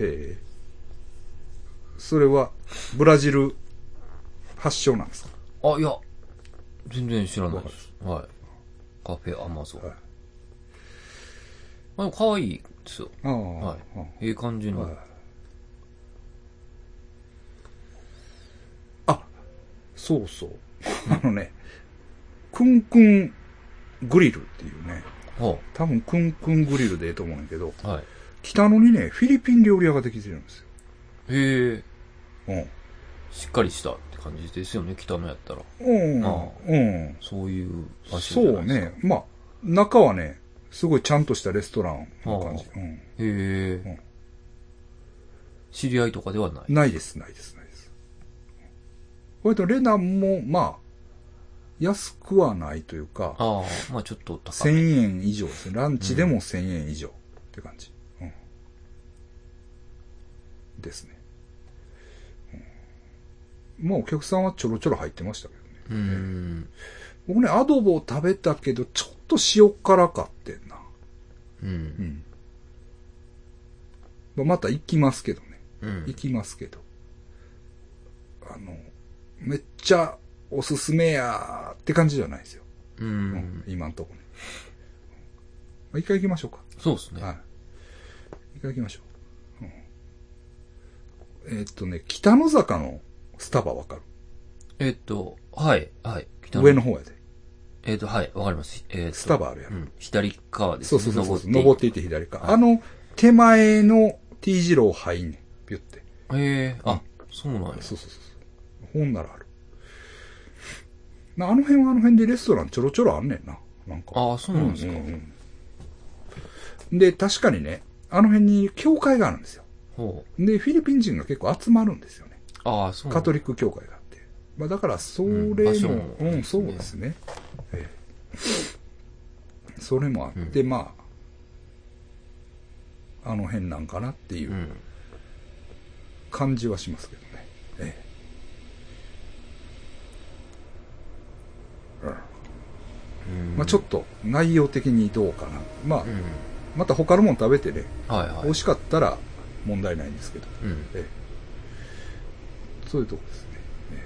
へえ。それは、ブラジル発祥なんですか？あ、いや、全然知らないです。はい。カフェアマゾン。はいあ、でも可愛いですよ。ああ、はいあええ感じの。はいあ、そうそう。あのね、クンクングリルっていうね、は多分クンクングリルでええと思うんやけど、あ、はい。北野にね、フィリピン料理屋ができてるんですよ。へえ、うん。しっかりしたって感じですよね、北のやったら。うん。ああうん。そういう場所そうじゃないですか。ね。まあ、中はね、すごいちゃんとしたレストランの感じ。うん。へえ、うん知り合いとかではない？ないです、ないです、ないです。割とレナンも、まあ、安くはないというか、ああ、まあちょっと高め。1000円以上ですね。ランチでも1000円以上って感じ。うん。ですね。うん、まあお客さんはちょろちょろ入ってましたけどね。うーん。僕ね、アドボ食べたけど、ちょっと塩辛かってんな。う。うんん。また行きますけどね。うん行。きますけど。あの、めっちゃおすすめやーって感じじゃないですよ。ううんん。今んとこね。まあ一回行きましょうか。そうですね。はい。一回行きましょう。うんえーっとね、北野坂のスタバわかる？えっと、はい、はい。北上の方やで。えっと、はい、わかります。えっと、スタバあるや。うんん。左側ですね。そうそうそうそう。登ってていって左か。はいあの、手前の T 字路入んねん。ピュって。へえ、あ、そうなんや。そうそうそうそう。ほんならある。なあの辺はあの辺でレストランちょろちょろあんねんな。なんか。ああ、そうなんですか。うんうんうんで、確かにね、あの辺に教会があるんですよ。ほで、フィリピン人が結構集まるんですよね。う。ああ、そうカトリック教会があって。まあだから、それも、うんうん、そうですね。ええそれもあって、まあ、あの辺なんかなっていううん感じはしますけどね。ええうんうん。まあちょっと内容的にどうかな。まあ、うん。また他のもの食べてね、はいはい。美味しかったら問題ないんですけど。うん。ええそういうとこですね。え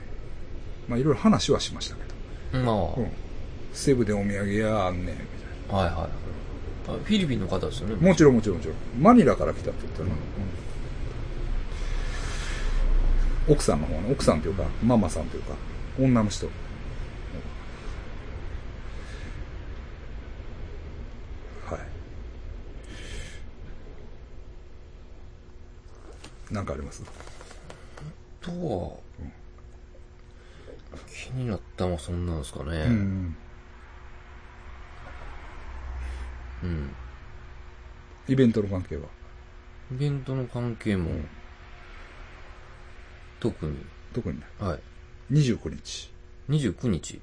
えまあいろいろ話はしましたけど。まあ、うん。セブでお土産屋あんねん、みたいはいはい。あフィリピンの方ですよね。な。もちろんもちろんもちろん。マニラから来たって言ったら、奥さんの方ね、奥さんというか、ママさんというか、女の人。はい。なんかあります？とは、気になったのはそんなんですかね。うん。うん。イベントの関係は？イベントの関係も、特に、特に？ない。はい。29日、29日。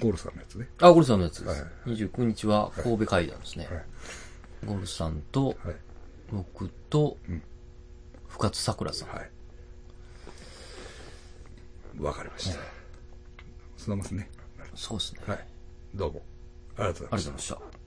ゴールさんのやつね。あ、ゴルさんのやつです。はい29日は神戸会談ですね。はい。ゴルさんと、はい。僕とうん、深津桜さん。はい。わかりました。そんなますね。そうですね。はい。どうも。ありがとうございました。